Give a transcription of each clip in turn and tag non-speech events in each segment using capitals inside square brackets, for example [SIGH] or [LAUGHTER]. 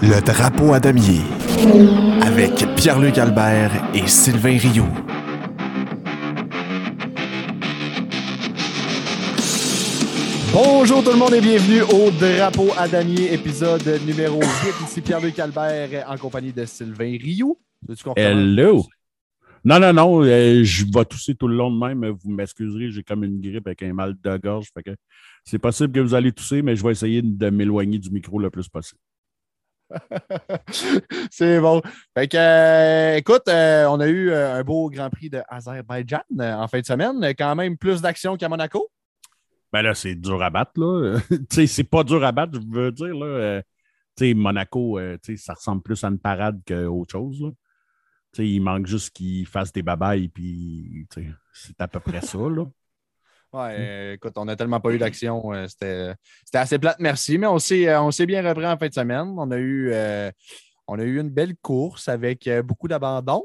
Le drapeau à damier avec Pierre-Luc Albert et Sylvain Rioux. Bonjour tout le monde et bienvenue au Drapeau à damier, épisode numéro 8. Ici Pierre-Luc Albert en compagnie de Sylvain Rioux. Hello! Non, non, non, euh, je vais tousser tout le long de même. Vous m'excuserez, j'ai comme une grippe avec un mal de gorge. Fait que c'est possible que vous allez tousser, mais je vais essayer de m'éloigner du micro le plus possible. [LAUGHS] C'est bon. Fait que, euh, écoute, euh, on a eu euh, un beau Grand Prix de en fin de semaine. Quand même plus d'action qu'à Monaco? Ben là, c'est dur à battre, là. [LAUGHS] c'est pas dur à battre, je veux dire, là. Euh, tu sais, Monaco, euh, tu sais, ça ressemble plus à une parade qu'autre chose, là. Tu sais, il manque juste qu'ils fassent des babayes, puis, c'est à peu près ça, là. Ouais, euh, écoute, on n'a tellement pas eu d'action. euh, C'était assez plate, merci. Mais on s'est euh, on s'est bien repris en fin de semaine. On a eu, euh, on a eu une belle course avec beaucoup d'abandon.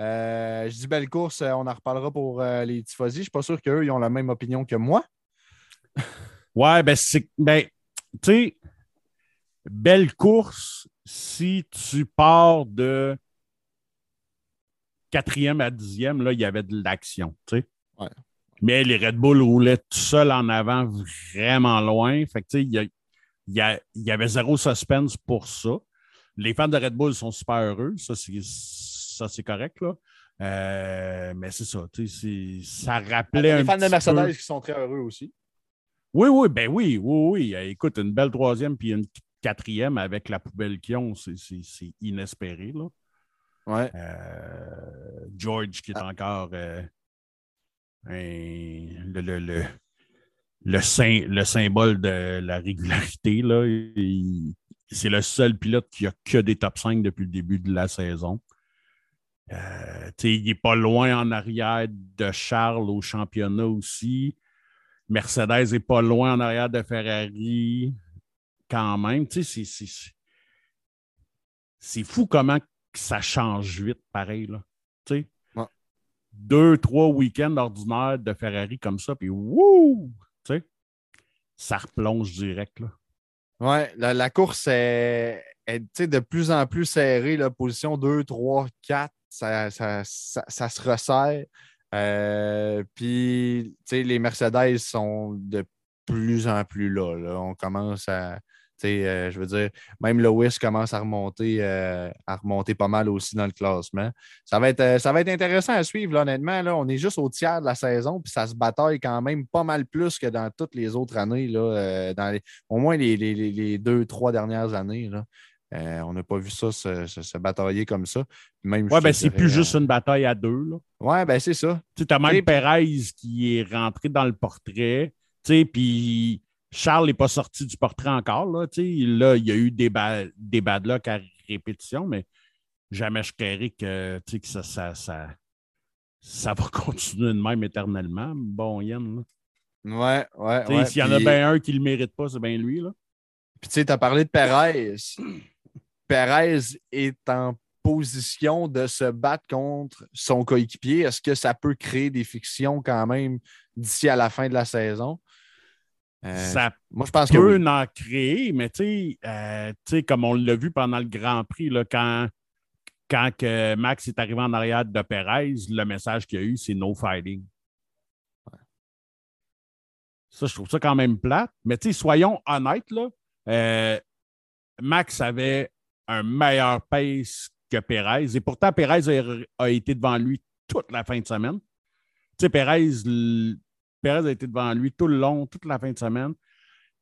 Euh, je dis belle course, on en reparlera pour euh, les Tifosi. Je ne suis pas sûr qu'eux ils ont la même opinion que moi. [LAUGHS] Ouais, ben, c'est. Ben, tu sais, belle course si tu pars de quatrième à dixième, là, il y avait de l'action, tu sais. Ouais. Mais les Red Bull roulaient tout seuls en avant, vraiment loin. Fait que, il y, a- y a- y avait zéro suspense pour ça. Les fans de Red Bull sont super heureux. Ça, c'est, correct, là. Euh, mais c'est ça, ça rappelait un Les fans de Mercedes peu- qui sont très heureux aussi. oui, oui, ben oui, oui, oui. Euh, Écoute, une belle troisième puis une quatrième avec la poubelle qu'ils ont, c'est- inespéré. Là. Ouais. Euh, George qui est encore euh, un- le, le, le, le sym- le symbole de la régularité. C'est le seul pilote qui a que des top 5 depuis le début de la saison. Euh, il n'est pas loin en arrière de Charles au championnat aussi. Mercedes n'est pas loin en arrière de Ferrari quand même. C'est- fou comment ça change vite, pareil. Deux, trois week-ends ordinaires de Ferrari comme ça, puis wouh! Tu sais, ça replonge direct. Là. La, course est, de plus en plus serrée. La position 2, 3, 4, ça, se resserre. Euh, Puis, les Mercedes sont de plus en plus là. là. On commence à. Euh, je veux dire, même Lewis commence à remonter, euh, à remonter pas mal aussi dans le classement. Ça va être, euh, ça va être intéressant à suivre, là, honnêtement. Là. On est juste au tiers de la saison, puis ça se bataille quand même pas mal plus que dans toutes les autres années. Là, euh, dans les- au moins les, les- les- deux, trois dernières années. Là. On n'a pas vu ça se, se- se batailler comme ça. Même, Ouais, ben c'est plus juste une bataille à deux. Là. Ouais, ben c'est ça. Tu as même Perez qui est rentré dans le portrait, tu sais, puis Charles n'est pas sorti du portrait encore, là. Là, il y a eu des, ba- des bad luck à répétition, mais jamais je créerais que, que ça, ça, ça, ça va [LAUGHS] continuer de même éternellement. Bon, Yann, là. Ouais, ouais. S'il y en a bien un qui le mérite pas, c'est bien lui, là. Puis tu sais, tu as parlé de Perez. Perez est en position de se battre contre son coéquipier. Est-ce que ça peut créer des fictions quand même d'ici à la fin de la saison? Euh, ça moi, je pense que peut oui. en créer, mais tu sais, euh, tu sais, comme on l'a vu pendant le Grand Prix, là, quand, quand que Max est arrivé en arrière de Perez, le message qu'il y a eu, c'est no fighting. Ça, je trouve ça quand même plate. Mais tu sais, soyons honnêtes, là, euh, Max avait un meilleur pace que Perez. Et pourtant, Perez a, a été devant lui toute la fin de semaine. Tu sais, Perez, Perez a été devant lui tout le long, toute la fin de semaine.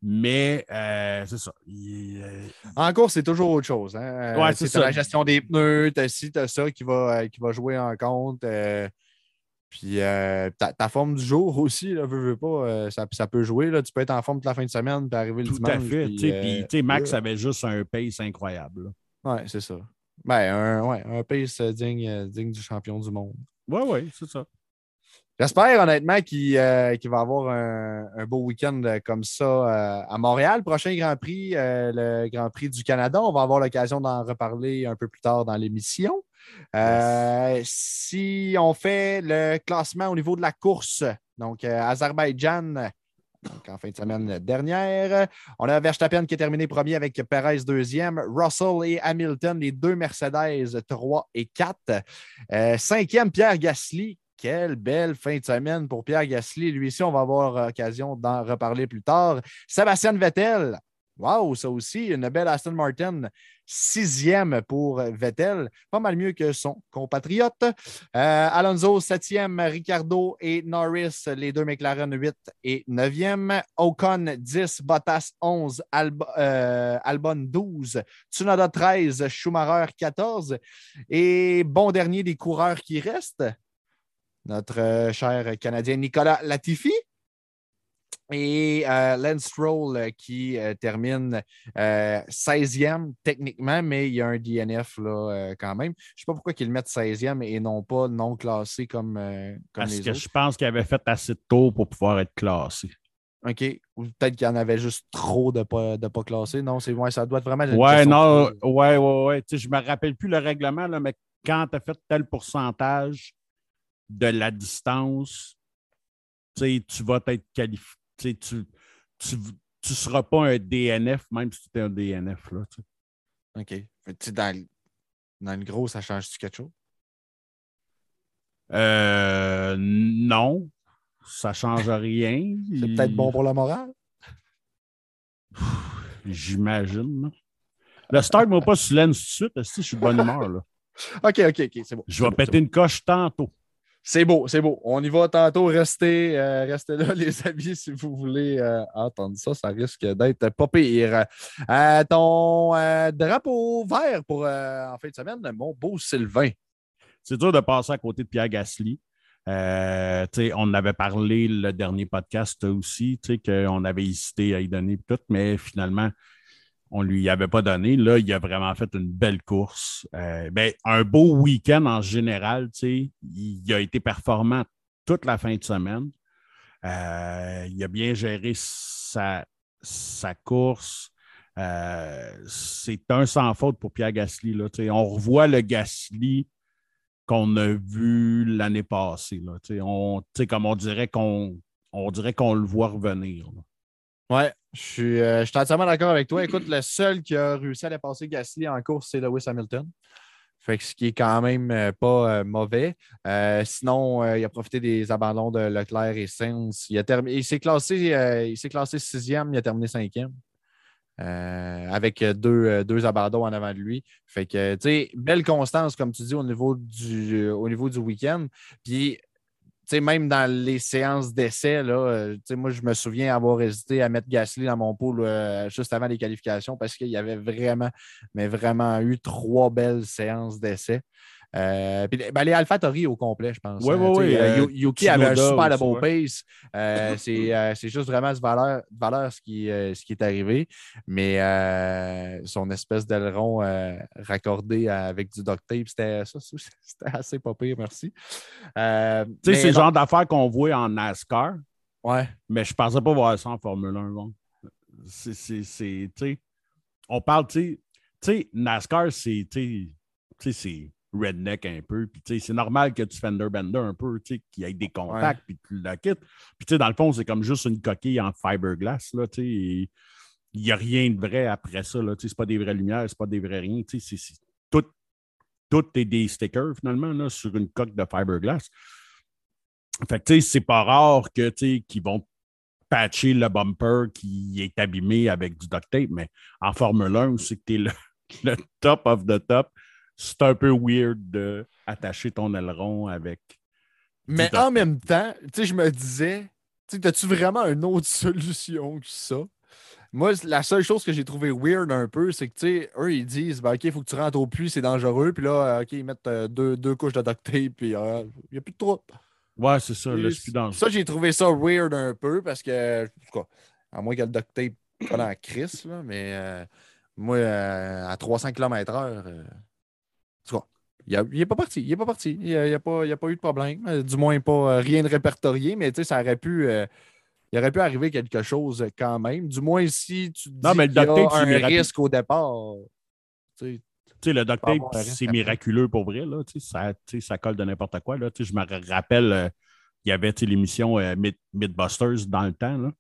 Mais euh, c'est ça. Il, euh, En course, c'est toujours autre chose. Hein? Ouais, Euh, c'est t'as ça. la gestion des pneus, t'as ci, t'as ça qui va, qui va jouer en compte. euh, puis ta, ta forme du jour [LAUGHS] aussi, là, veux, veux pas, ça, ça peut jouer. Là. Tu peux être en forme toute la fin de semaine puis arriver le tout dimanche. à fait. puis, puis, Max avait juste un pace incroyable. Ouais, c'est ça. Ben, un, ouais, un pace digne, digne du champion du monde. Oui, oui, c'est ça. J'espère honnêtement qu'il euh, qu'il va avoir un, un beau week-end euh, comme ça euh, à Montréal. Prochain Grand Prix, euh, le Grand Prix du Canada. On va avoir l'occasion d'en reparler un peu plus tard dans l'émission. Si on fait le classement au niveau de la course, donc Azerbaïdjan Donc, en fin de semaine dernière, on a Verstappen qui est terminé premier avec Perez deuxième, Russell et Hamilton, les deux Mercedes 3 et 4. Euh, cinquième, Pierre Gasly. Quelle belle fin de semaine pour Pierre Gasly. Lui aussi, on va avoir l'occasion d'en reparler plus tard. Sébastien Vettel, Wow, ça aussi, une belle Aston Martin, sixième pour Vettel, pas mal mieux que son compatriote. Euh, Alonso, septième, Ricardo et Norris, les deux McLaren, 8 et 9e. Ocon, 10, Bottas, 11, euh, Albon, 12, Tsunoda, 13, Schumacher, 14. Et bon dernier des coureurs qui restent, notre euh, cher Canadien Nicolas Latifi, et euh, Lance Stroll euh, qui euh, termine 16e techniquement, mais il y a un DNF là, quand même. Je ne sais pas pourquoi ils le mettent 16e et non pas non classé comme, comme Parce que je pense qu'il avait fait assez de tours pour pouvoir être classé. OK. Ou peut-être qu'il y en avait juste trop de ne pas, de pas classer. Non, c'est ouais, ça doit être vraiment. Ouais, non, ouais, ouais, ouais. je ne me rappelle plus le règlement, là, mais quand tu as fait tel pourcentage de la distance, tu vas être qualifié tu tu ne seras pas un DNF, même si tu es un DNF. Là, OK. Dans, dans le gros, ça change-tu quelque chose? Euh, non, ça ne change rien. [LAUGHS] C'est peut-être bon pour la morale? J'imagine. Le start moi pas sur tout de suite, si je suis de bonne humeur. Là. [LAUGHS] OK, OK, OK, c'est bon. Je vais péter une coche tantôt. C'est beau, c'est beau. On y va tantôt. Restez, euh, là, [LAUGHS] les amis, si vous voulez euh, ça. Ça risque d'être pas pire. Euh, ton drapeau vert pour en fin de semaine, mon beau Sylvain. C'est dur de passer à côté de Pierre Gasly. on avait parlé le dernier podcast aussi, qu'on avait hésité à y donner tout, mais finalement, on ne lui avait pas donné. Là, il a vraiment fait une belle course. Euh, ben, un beau week-end en général. Il a été performant toute la fin de semaine. Euh, il a bien géré sa, course. Euh, c'est un sans faute pour Pierre Gasly. Là, on revoit le Gasly qu'on a vu l'année passée. Là, on, comme on dirait qu'on on dirait qu'on le voit revenir. Ouais, je suis, euh, je suis entièrement d'accord avec toi. Écoute, le seul qui a réussi à dépasser Gasly en course, c'est Lewis Hamilton. Fait que ce qui est quand même euh, pas euh, mauvais. sinon, il a profité des abandons de Leclerc et Sainz. Il, il s'est classé, classé sixième, il a terminé cinquième. avec deux, deux abandons en avant de lui. Fait que, tu sais, belle constance, comme tu dis, au niveau du, au niveau du week-end. Puis, même dans les séances d'essai, euh, moi, je me souviens avoir hésité à mettre Gasly dans mon pool euh, juste avant les qualifications parce qu'il y avait vraiment, mais vraiment eu trois belles séances d'essai. Euh, ben, les AlphaTauri au complet, je pense. Oui, oui, oui. Yuki avait un super de beau pace. [LAUGHS] c'est juste vraiment ce valeur, valeur ce, qui, ce qui est arrivé. Mais son espèce d'aileron raccordé avec du duct tape, c'était [LAUGHS] assez pas pire, merci. c'est le genre d'affaires qu'on voit en NASCAR. Ouais. Mais je pensais pas voir ça en Formule 1. Bon. C'est, on parle, tu sais, NASCAR, c'est redneck un peu. Puis, c'est normal que tu fender bender un peu, qu'il y ait des contacts, puis tu la quittes. Puis, dans le fond, c'est comme juste une coquille en fiberglass, là, il n'y a rien de vrai après ça, là, c'est pas des vraies lumières, c'est pas des vrais rien, c'est, tout, tout est des stickers, finalement, là, sur une coque de fiberglass. Fait que, c'est pas rare que, qu'ils vont patcher le bumper qui est abîmé avec du duct tape, mais en Formule 1, c'est que tu es le, [LAUGHS] le top of the top c'est un peu weird d'attacher ton aileron avec. Mais en même temps, tu sais, je me disais, tu sais, as-tu vraiment une autre [LAUGHS] solution que ça? Moi, la seule chose que j'ai trouvé weird un peu, c'est que, tu sais, eux, ils disent, ben, OK, il faut que tu rentres au puits, c'est dangereux. Puis là, euh, OK, ils mettent euh, deux, deux, couches de duct tape, puis euh, il n'y a plus de trop. Ouais, c'est ça, là, c'est plus Ça, j'ai trouvé ça weird un peu parce que, quoi, à moins qu'il y ait le duct tape pas dans la crise, là, mais moi, à 300 km/h, il n'est pas parti. Il n'est pas parti. Il n'y a, pas, a, pas eu de problème. Euh, du moins, pas euh, rien de répertorié, mais ça aurait pu. Euh, il aurait pu arriver quelque chose quand même. Du moins, si tu dis qu'il y a un risque au départ. Tu sais, le duct tape, c'est miraculeux pour vrai. Là, ça, ça colle de n'importe quoi. Là, je me rappelle, il y avait l'émission Mythbusters dans le temps. Là.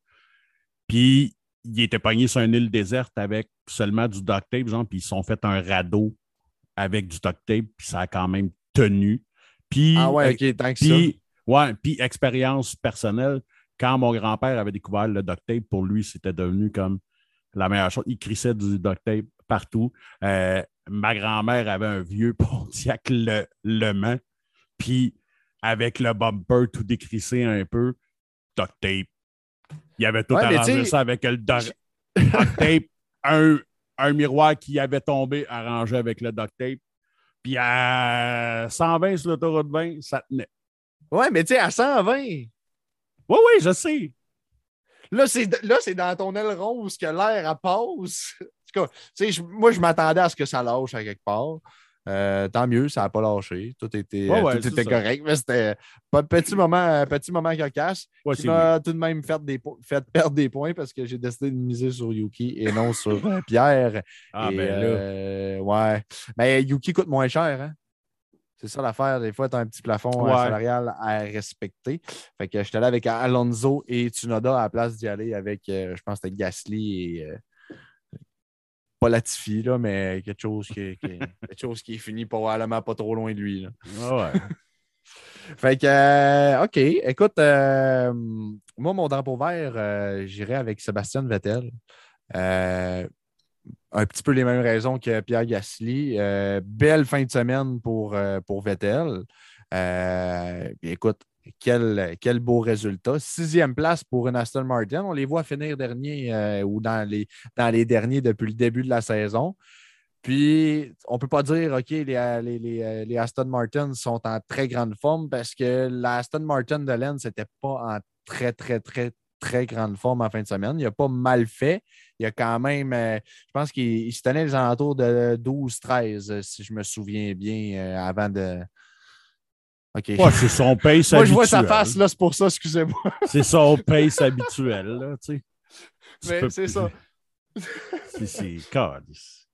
Puis, il était pogné sur une île déserte avec seulement du duct tape, genre, puis ils se sont fait un radeau avec du duct tape, puis ça a quand même tenu. Puis, Ah ouais, euh, ok, tant que ça. puis, ouais, puis expérience personnelle, quand mon grand-père avait découvert le duct tape, pour lui, c'était devenu comme la meilleure chose. Il crissait du duct tape partout. Euh, ma grand-mère avait un vieux [LAUGHS] Pontiac Le, Le Mans, puis avec le bumper tout décrissé un peu, duct tape. Il avait tout Ouais, arrangé ça avec le duct tape, un, un miroir qui avait tombé arrangé avec le duct tape. Puis à 120 sur l'autoroute 20, ça tenait. Ouais, mais tu sais, à 120, Oui, oui, je sais. là, c'est dans ton aileron où ce que l'air passe. [LAUGHS] En tout cas, moi, je m'attendais à ce que ça lâche à quelque part. Euh, tant mieux, ça n'a pas lâché. Tout était, Ouais, euh, ouais, tout était correct, mais c'était pas de petit moment, un petit moment cocasse. Ouais, qui m'a tout de même fait, des, po- fait perdre des points parce que j'ai décidé de miser sur Yuki et non sur euh, Pierre. Ah, Et, ben là. euh, ouais. Mais Yuki coûte moins cher, hein? C'est ça l'affaire. Des fois, tu as un petit plafond euh, Ouais. salarial à respecter. Fait que j'étais allé avec Alonso et Tsunoda à la place d'y aller avec, euh, je pense c'était Gasly et. Pas Latifi, là, mais quelque chose qui, qui- [LAUGHS] quelque chose qui est fini probablement pas trop loin de lui. là. Ah ouais. [LAUGHS] Fait que, euh, OK. Écoute, euh, moi, mon drapeau vert, euh, j'irai avec Sébastien Vettel. Un petit peu les mêmes raisons que Pierre Gasly. Belle fin de semaine pour, pour Vettel. Écoute, quel, quel beau résultat. Sixième place pour une Aston Martin. On les voit finir dernier euh, ou dans les, dans les derniers depuis le début de la saison. Puis, on ne peut pas dire, OK, les, les, les, les Aston Martin sont en très grande forme parce que la Aston Martin de Lens n'était pas en très, très, très, très grande forme en fin de semaine. Il n'a pas mal fait. Il a quand même, euh, je pense qu'il il se tenait les alentours de 12-13, euh, si je me souviens bien, euh, avant de. Ouais, c'est son pace [LAUGHS] Moi, je vois sa habituel. face, là, c'est pour ça, excusez-moi. [LAUGHS] C'est son pace habituel, là, tu sais. Tu Mais peux- c'est ça. [LAUGHS] C'est, c'est... calice.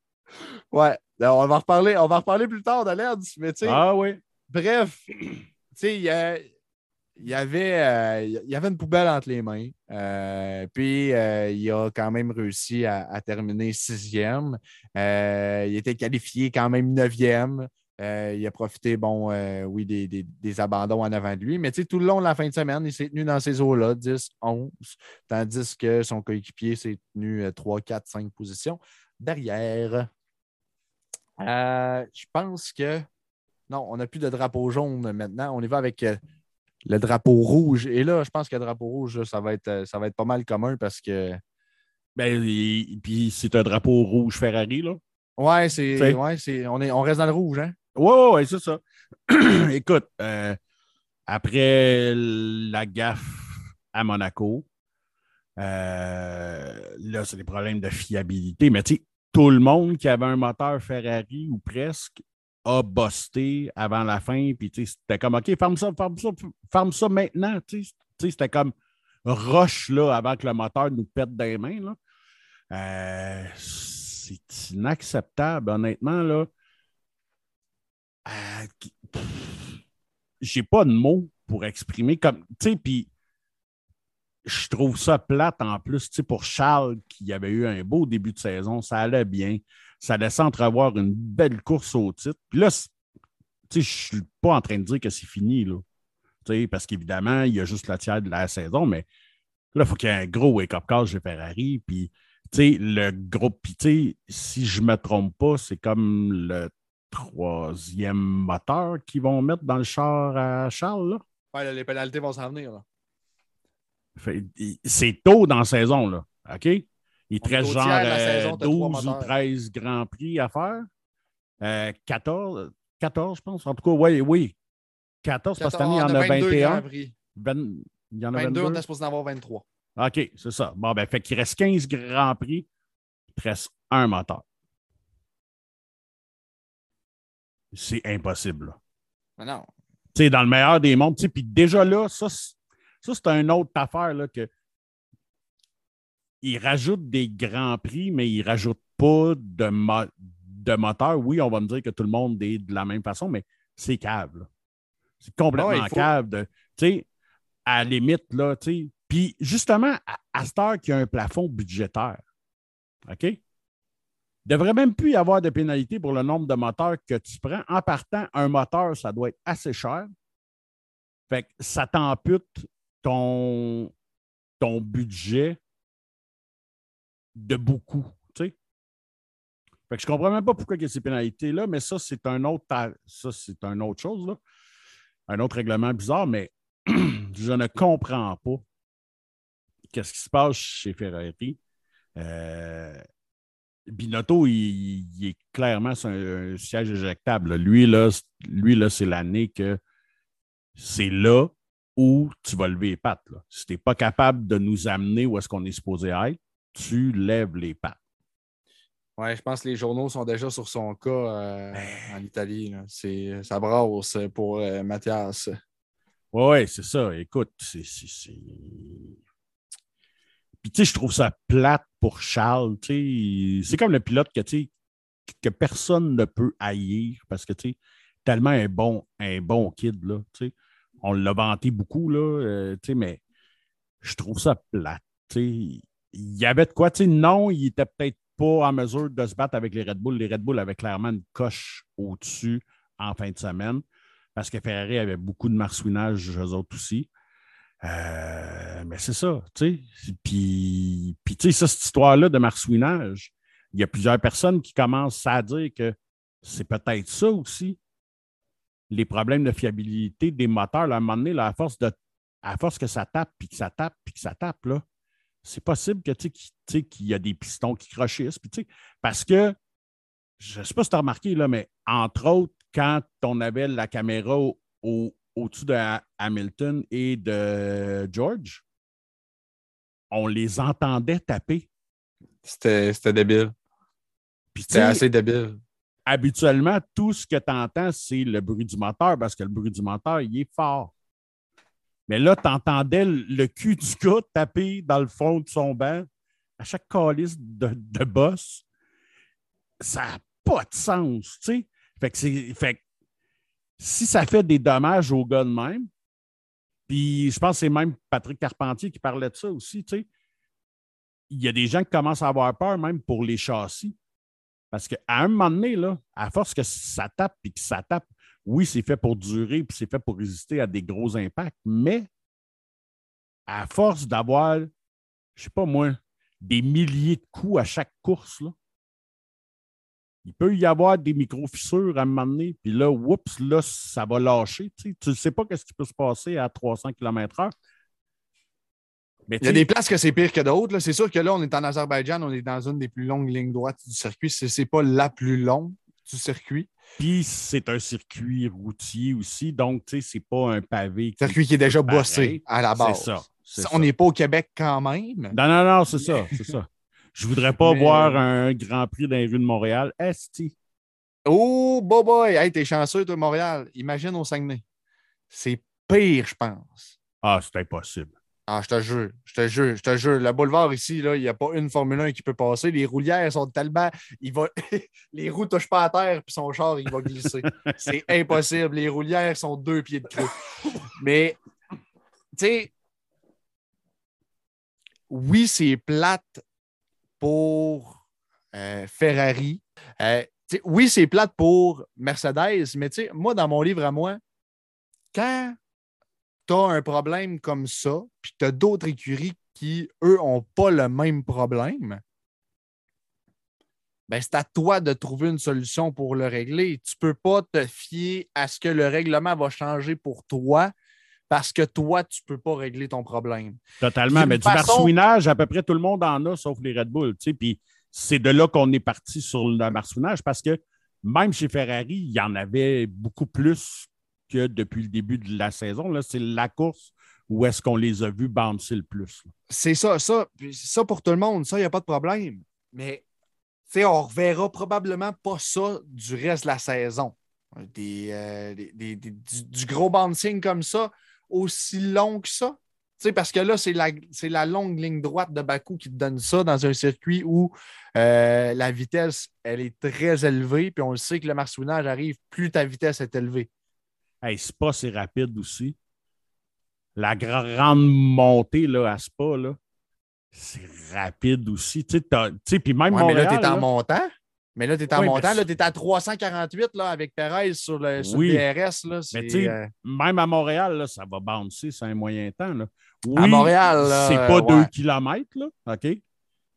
Ouais. Alors, on va reparler, on va reparler plus tard de Lens, mais tu sais. Ah oui. Bref, [CLEARS THROAT] tu sais, il y, y avait, euh, y avait une poubelle entre les mains. Euh, puis, euh, il a quand même réussi à, à terminer sixième. Il était qualifié quand même neuvième. Euh, il a profité, bon, euh, oui, des, des- des abandons en avant de lui. Mais tu sais, tout le long de la fin de semaine, il s'est tenu dans ces eaux-là, 10, 11, tandis que son coéquipier s'est tenu euh, 3, 4, 5 positions derrière. Euh, je pense que non, on n'a plus de drapeau jaune maintenant. On y va avec le drapeau rouge. Et là, je pense que le drapeau rouge, ça va être, ça va être pas mal commun parce que. Ben, et- puis c'est un drapeau rouge Ferrari, là. Ouais, c'est. C'est- Ouais, c'est. On, est, on reste dans le rouge, hein? Ouais, ouais, c'est ça. [CLEARS THROAT] Écoute, euh, après la gaffe à Monaco, euh, là, c'est des problèmes de fiabilité. Mais tu sais, tout le monde qui avait un moteur Ferrari ou presque a busté avant la fin. Puis tu sais, c'était comme OK, ferme ça, ferme ça, ferme ça maintenant. Tu sais, Tu sais, c'était comme roche là avant que le moteur nous pète des mains. Là. Euh, c'est inacceptable, honnêtement. Là. Euh, j'ai pas de mots pour exprimer comme. Tu sais, puis je trouve ça plate en plus, tu sais, pour Charles, qui avait eu un beau début de saison, ça allait bien. Ça laissait entrevoir une belle course au titre. Puis là, je suis pas en train de dire que c'est fini, là. Parce qu'évidemment, il y a juste la tiers de la saison, mais là, il faut qu'il y ait un gros wake-up call chez Ferrari. Puis, le groupe, puis, si je me trompe pas, c'est comme le troisième moteur qu'ils vont mettre dans le char à Charles, là. Ouais, là, les pénalités vont s'en venir. C'est tôt dans la saison, là. OK? Il te reste genre tiers de la euh, saison, 12 ou moteurs. 13 Grands Prix à faire. Euh, 14, 14, je pense. En tout cas, oui, oui. 14, parce que cette année, il y en a 22 21. Grands Prix. Vingt- il y en a 22, 22. on est supposé en avoir 23. OK, c'est ça. Bon, ben, fait qu'il reste 15 Grands Prix. Il te reste un moteur. C'est impossible. Mais non. Tu sais, dans le meilleur des mondes. tu sais, Puis déjà là, ça, c'est- ça, c'est une autre affaire là, que ils rajoutent des grands prix, mais ils ne rajoutent pas de, mo- de moteur. Oui, on va me dire que tout le monde est de la même façon, mais c'est cave. C'est complètement Ouais, faut- cave. de- Tu sais, à la limite, là, tu sais, Puis justement, à, à cette heure qu'il y a un plafond budgétaire, OK? Ne devrait même plus y avoir de pénalité pour le nombre de moteurs que tu prends. En partant, un moteur, ça doit être assez cher. Fait que ça t'ampute ton, ton budget de beaucoup. Fait que je ne comprends même pas pourquoi il y a ces pénalités-là, mais ça, c'est un autre ça, c'est une autre chose, là. un autre règlement bizarre, mais [CLEARS THROAT] je ne comprends pas qu'est-ce qui se passe chez Ferrari. Euh, Binotto, il, est clairement sur un, siège éjectable. Lui, là, lui, là, c'est l'année que c'est là où tu vas lever les pattes. Si tu n'es pas capable de nous amener où est-ce qu'on est supposé être, tu lèves les pattes. Oui, je pense que les journaux sont déjà sur son cas euh, ben. en Italie. C'est, ça brasse pour euh, Mathias. Oui, c'est ça. Écoute, c'est. Puis, tu sais, je trouve ça plate pour Charles. C'est comme le pilote que, que personne ne peut haïr parce que, tu sais, tellement un bon, un bon kid, là, On l'a vanté beaucoup, là, euh, mais je trouve ça plate. Il y avait de quoi, tu sais, non, il était peut-être pas en mesure de se battre avec les Red Bull. Les Red Bull avaient clairement une coche au-dessus en fin de semaine parce que Ferrari avait beaucoup de marsouinage, eux autres aussi. Euh, mais c'est ça, tu sais. Puis, puis tu sais, cette histoire-là de marsouinage, il y a plusieurs personnes qui commencent à dire que c'est peut-être ça aussi, les problèmes de fiabilité des moteurs. à un moment donné, à, force de, à force que ça tape, puis que ça tape, puis que ça tape, là, c'est possible que, tu sais, qu'il y a des pistons qui crochissent. Puis, tu sais, parce que, je ne sais pas si tu as remarqué, là, mais entre autres, quand on avait la caméra au, au-dessus de Hamilton et de George, on les entendait taper. C'était débile. C'était assez débile. Habituellement, tout ce que tu entends, c'est le bruit du moteur parce que le bruit du moteur, il est fort. Mais là, tu entendais le cul du [LAUGHS] gars taper dans le fond de son banc à chaque calice de, de boss. Ça n'a pas de sens, tu sais. Fait que c'est. Fait si ça fait des dommages au gars de même, puis je pense que c'est même Patrick Carpentier qui parlait de ça aussi, tu sais, il y a des gens qui commencent à avoir peur même pour les châssis. Parce qu'à un moment donné, à force que ça tape puis que ça tape, oui, c'est fait pour durer puis c'est fait pour résister à des gros impacts, mais à force d'avoir, je ne sais pas moi, des milliers de coups à chaque course, il peut y avoir des micro-fissures à un moment donné, puis là, oups, là, ça va lâcher. Tu ne sais pas ce qui peut se passer à 300 km/h. il y a des places que c'est pire que d'autres. C'est sûr que là, on est en Azerbaïdjan, on est dans une des plus longues lignes droites du circuit. Ce n'est pas la plus longue du circuit. Puis c'est un circuit routier aussi, donc tu sais, c'est pas un pavé. Circuit qui est déjà bossé à la base. C'est ça. On n'est pas au Québec quand même. Non, non, non, c'est ça, c'est ça. Je voudrais pas voir un Grand Prix dans les rues de Montréal. Esti. Oh, boy, boy. Hey, t'es chanceux, toi, Montréal. Imagine au Saguenay. C'est pire, je pense. Ah, c'est impossible. Ah, je te jure, je te jure, je te jure. Le boulevard ici, il n'y a pas une Formule 1 qui peut passer. Les roulières sont tellement. Il va... [LAUGHS] les roues ne touchent pas à terre, puis son char, il va glisser. [LAUGHS] c'est impossible. Les roulières sont deux pieds de creux. Mais, tu sais, oui, c'est plate pour euh, Ferrari. Euh, oui, c'est plate pour Mercedes, mais moi, dans mon livre à moi, quand tu as un problème comme ça, puis tu as d'autres écuries qui, eux, n'ont pas le même problème, ben, c'est à toi de trouver une solution pour le régler. Tu ne peux pas te fier à ce que le règlement va changer pour toi parce que toi, tu ne peux pas régler ton problème. Totalement. Mais du marsouinage, à peu près tout le monde en a, sauf les Red Bull. Puis c'est de là qu'on est parti sur le marsouinage parce que même chez Ferrari, il y en avait beaucoup plus que depuis le début de la saison. C'est la course où est-ce qu'on les a vus bouncer le plus. C'est ça, ça, ça pour tout le monde, ça, il n'y a pas de problème. Mais on ne reverra probablement pas ça du reste de la saison. Des, euh, du, du, gros bouncing comme ça, aussi long que ça? parce que là, c'est la, la, longue ligne droite de Bakou qui te donne ça dans un circuit où euh, la vitesse, elle est très élevée, puis on le sait que le marsouinage arrive plus ta vitesse est élevée. Hey, pas c'est rapide aussi. la grande montée là, à Spa, là, c'est rapide aussi. Tu sais, puis même Ouais, mais là, tu es en là, montant. Mais là, tu es en Oui, montant. Là, tu es à 348 là, avec Perez sur le, sur Oui. le DRS. Là, Mais tu euh, même à Montréal, là, ça va bouncer, c'est un moyen temps. Là. Oui, À Montréal, c'est pas euh, 2 ouais. km, là, OK?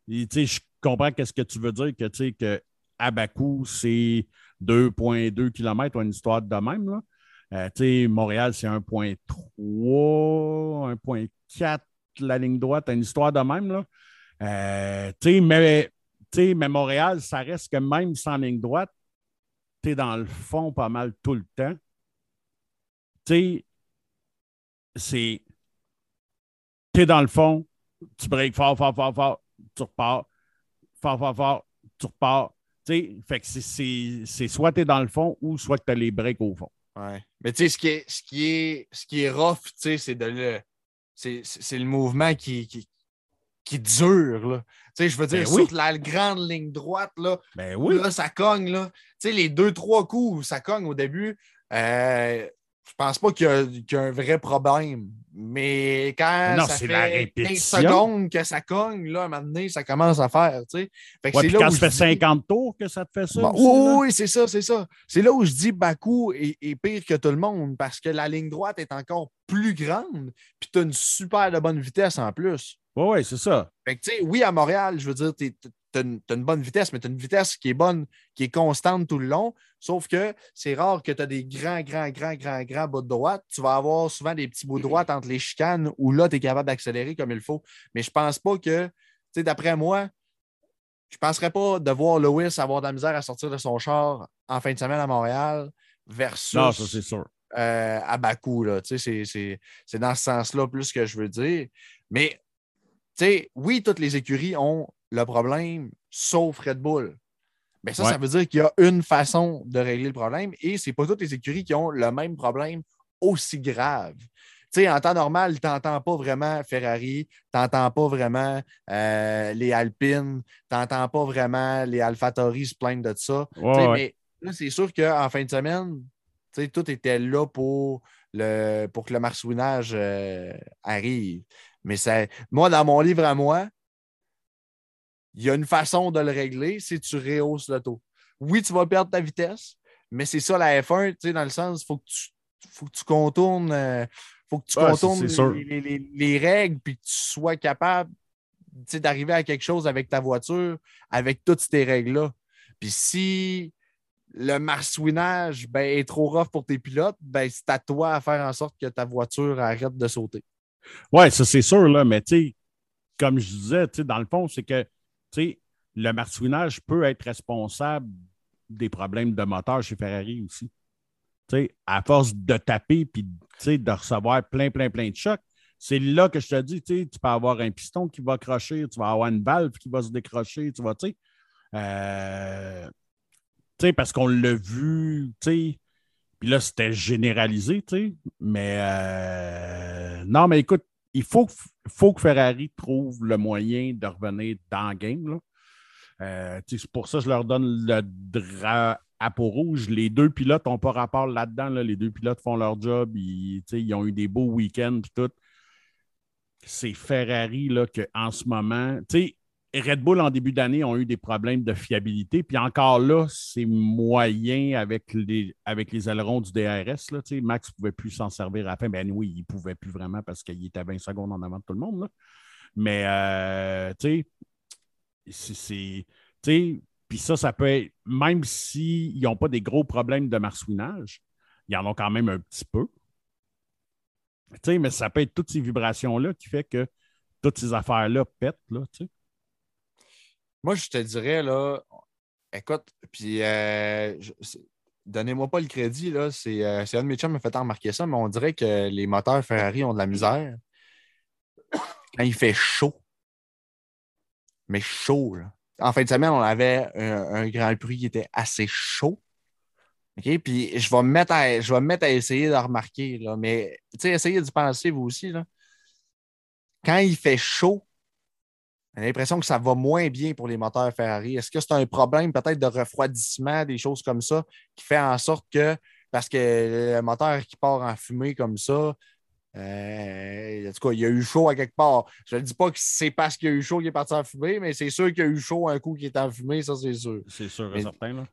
Je comprends qu'est-ce que tu veux dire, que, tu sais, que à Bakou, c'est 2,2 km ou une histoire de même. Là. Euh, tu sais, Montréal, c'est 1,3, 1,4 la ligne droite, une histoire de même. Là. Euh, tu sais, mais, mais Montréal, ça reste que même sans ligne droite, tu es dans le fond pas mal tout le temps. Tu sais, c'est. Tu es dans le fond, tu breaks fort, fort, fort, fort, tu repars. Fort, fort, fort, tu repars. Tu sais, fait que c'est- soit tu es dans le fond ou soit tu as les breaks au fond. Ouais. Mais tu sais, ce qui est, ce qui est, ce qui est rough, c'est le. C'est le mouvement qui, qui, qui dure, sais, je veux dire, Ben oui. sur la grande ligne droite, là, Ben oui. là, ça cogne, là. Tu sais, les deux, trois coups où ça cogne au début, euh, je pense pas qu'il y, a- qu'il y a un vrai problème. Mais quand Non, ça c'est fait la 15 répétition. secondes que ça cogne, là, à un moment donné, ça commence à faire, tu sais. Fait que Ouais, c'est puis là quand fais dis- 50 tours que ça te fait ça. Bon, oui, oui, oui, c'est ça, c'est ça. C'est là où je dis Bakou est, est pire que tout le monde parce que la ligne droite est encore plus grande, puis tu as une super de bonne vitesse en plus. Ouais, c'est ça. Fait que, tu sais, oui, à Montréal, je veux dire, tu as, une bonne vitesse, mais tu as une vitesse qui est bonne, qui est constante tout le long. Sauf que c'est rare que tu as des grands, grands, grands, grands, grands bouts de droite. Tu vas avoir souvent des petits bouts de droite entre les chicanes où là, tu es capable d'accélérer comme il faut. Mais je pense pas que, tu sais, d'après moi, je ne penserais pas de voir Lewis avoir de la misère à sortir de son char en fin de semaine à Montréal versus Non, ça, c'est sûr. euh, à. Tu sais, C'est, dans ce sens-là plus que je veux dire. Mais sais, oui, toutes les écuries ont le problème, sauf Red Bull. Mais ça, Ouais. ça veut dire qu'il y a une façon de régler le problème et c'est pas toutes les écuries qui ont le même problème aussi grave. En temps normal, tu n'entends pas vraiment Ferrari, tu n'entends pas vraiment euh, les Alpines, tu n'entends pas vraiment les AlphaTauri se plaindre de ça. Ouais, ouais. Mais là, c'est sûr qu'en fin de semaine, tout était là pour, le, pour que le marsouinage euh, arrive. Mais ça, moi, dans mon livre à moi, il y a une façon de le régler, c'est tu rehausses le taux. Oui, tu vas perdre ta vitesse, mais c'est ça la F1, tu sais, dans le sens, il faut, que tu- faut que tu contournes, euh, faut que tu Ouais, contournes les, les- les- les règles, puis que tu sois capable d'arriver à quelque chose avec ta voiture, avec toutes ces règles-là. Puis si le marsouinage ben, est trop rough pour tes pilotes, ben, c'est à toi à faire en sorte que ta voiture arrête de sauter. Ouais, ça, c'est sûr, là, mais comme je disais, dans le fond, c'est que le marsouinage peut être responsable des problèmes de moteur chez Ferrari aussi. À force de taper puis de recevoir plein, plein, plein de chocs, c'est là que je te dis, tu peux avoir un piston qui va crocher, tu vas avoir une valve qui va se décrocher, tu vois, tu sais. Euh, parce qu'on l'a vu, tu sais, puis là, c'était généralisé, tu sais. Mais euh, non, mais écoute, il faut, que- faut que Ferrari trouve le moyen de revenir dans le game. Là. Euh, c'est pour ça que je leur donne le drapeau rouge. Les deux pilotes n'ont pas rapport là-dedans. là. Les deux pilotes font leur job. Ils, ont eu des beaux week-ends et tout. C'est Ferrari là, qu'en ce moment, tu sais, Red Bull en début d'année ont eu des problèmes de fiabilité. Puis encore là, c'est moyen avec les, avec les ailerons du DRS. Là, Max ne pouvait plus s'en servir à la fin. Ben oui, il ne pouvait plus vraiment parce qu'il était à 20 secondes en avant de tout le monde. là. Mais euh, tu sais, c'est- Puis ça, ça peut être. Même s'ils n'ont pas des gros problèmes de marsouinage, ils en ont quand même un petit peu. Mais ça peut être toutes ces vibrations-là qui fait que toutes ces affaires-là pètent. Là, tu sais. Moi, je te dirais, là, écoute, puis euh, donnez-moi pas le crédit, là, c'est euh, un de mes chums qui m'a fait remarquer ça, mais on dirait que les moteurs Ferrari ont de la misère quand il fait chaud. Mais chaud, là. En fin de semaine, on avait un, Grand Prix qui était assez chaud. OK? Puis je vais me mettre à, je vais me mettre à essayer de remarquer, là, mais essayez d'y penser, vous aussi, là. Quand il fait chaud, j'ai l'impression que ça va moins bien pour les moteurs Ferrari. Est-ce que c'est un problème peut-être de refroidissement, des choses comme ça, qui fait en sorte que, parce que le moteur qui part en fumée comme ça, Euh, en tout cas, il y a eu chaud à quelque part. Je ne dis pas que c'est parce qu'il y a eu chaud qu'il est parti en fumée, mais c'est sûr qu'il y a eu chaud un coup qui est en fumée, ça c'est sûr. C'est sûr et certain. Là.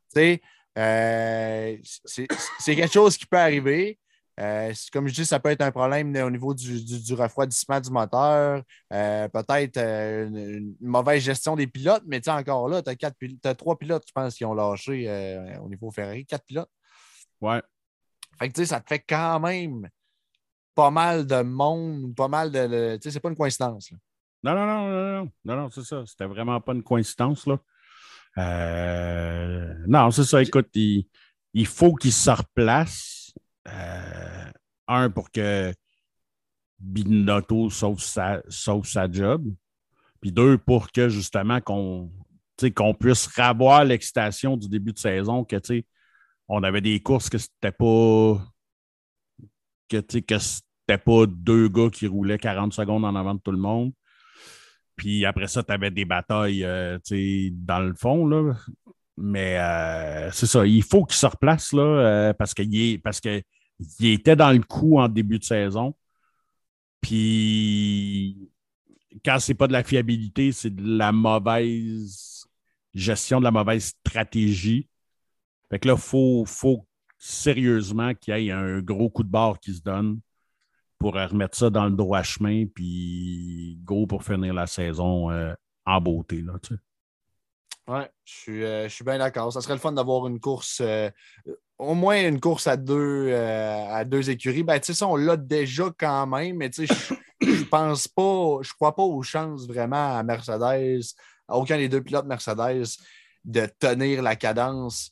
Euh, c'est quelque chose qui peut arriver. Euh, comme je dis, ça peut être un problème au niveau du, refroidissement du moteur, euh, peut-être une, mauvaise gestion des pilotes, mais encore là, tu as, as, trois pilotes, je pense, qui ont lâché au niveau Ferrari, quatre pilotes. Ouais. Fait que ça te fait quand même pas mal de monde, pas mal de. Tu sais, c'est pas une coïncidence. Non, non, non, non, non, non, non, c'est ça. C'était vraiment pas une coïncidence. Là. Euh, non, c'est ça. Écoute, il, il faut qu'il se replace. Euh, un, pour que Binotto sauve sa, sauve sa job. Puis deux, pour que justement qu'on puisse ravoir l'excitation du début de saison, que on avait des courses que c'était pas que, que c'était pas deux gars qui roulaient 40 secondes en avant de tout le monde. Puis après ça, tu avais des batailles euh, dans le fond. Là. Mais euh, c'est ça, il faut qu'il se replace là, euh, parce qu'il parce que il était dans le coup en début de saison. Puis quand c'est pas de la fiabilité, c'est de la mauvaise gestion, de la mauvaise stratégie. Fait que là, il faut, faut sérieusement qu'il y ait un gros coup de barre qui se donne pour remettre ça dans le droit chemin, puis go pour finir la saison euh, en beauté. Là, tu Ouais, je suis, euh, je suis bien d'accord. Ça serait le fun d'avoir une course, euh, au moins une course à deux, à deux écuries. Ben, tu sais, on l'a déjà quand même, mais tu sais, je pense pas, je crois pas aux chances vraiment à Mercedes, à aucun des deux pilotes Mercedes, de tenir la cadence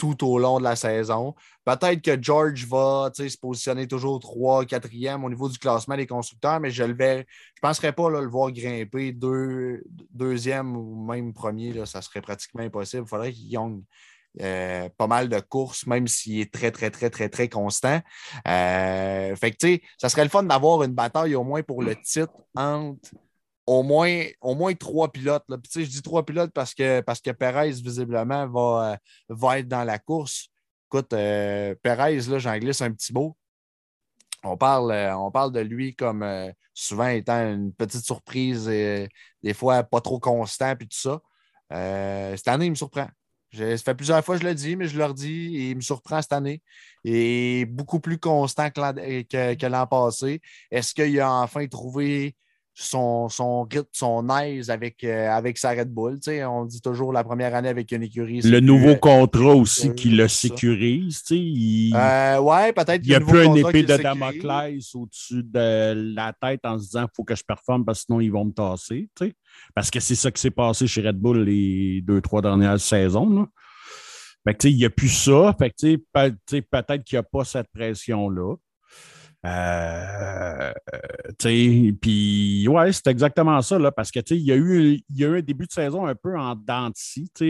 tout au long de la saison. Peut-être que George va se positionner toujours 3, 4e au niveau du classement des constructeurs, mais je ne je penserais pas le voir grimper deux, deuxième ou même premier. Ça serait pratiquement impossible. Il faudrait qu'il gagne euh, pas mal de courses, même s'il est très, très, très, très, très constant. Euh, fait ça serait le fun d'avoir une bataille au moins pour le titre entre au moins, au moins trois pilotes. Là. je dis trois pilotes parce que, parce que Perez, visiblement, va, euh, va être dans la course. Écoute, euh, Perez, j'en glisse un petit mot. On parle, euh, on parle de lui comme souvent étant une petite surprise, et, des fois pas trop constant, puis tout ça. cette année, il me surprend. ça fait plusieurs fois que je le dis, mais je le dis, il me surprend cette année. Est beaucoup plus constant que l'an passé. Est-ce qu'il a enfin trouvé son, son rythme, son aise avec, euh, avec sa Red Bull. on dit toujours la première année avec une écurie. Le nouveau contrat aussi qui le sécurise. Il... Euh, ouais, peut-être. Il n'y a plus une épée de Damoclès au-dessus de la tête en se disant qu'il faut que je performe parce que sinon ils vont me tasser. Parce que c'est ça qui s'est passé chez Red Bull les deux, trois dernières saisons. il n'y a plus ça. peut-être qu'il n'y a pas cette pression-là. Euh, puis, ouais, c'est exactement ça, parce que il y, a eu, y a un début de saison un peu en dents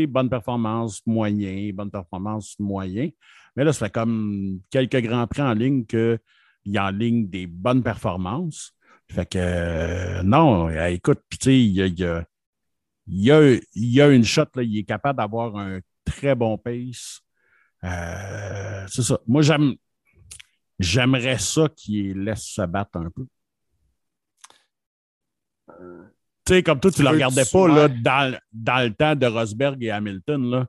bonne performance, moyen, bonne performance, moyen. Mais là, ça fait comme quelques grands prix en ligne qu'il y a en ligne des bonnes performances. Fait que, non, écoute, il y a, une shot, il est capable d'avoir un très bon pace. Euh, c'est ça. Moi, j'aime J'aimerais ça qu'il laisse se battre un peu. tu sais, comme toi, tu ne le regardais pas là, dans, dans, le temps de Rosberg et Hamilton. Là.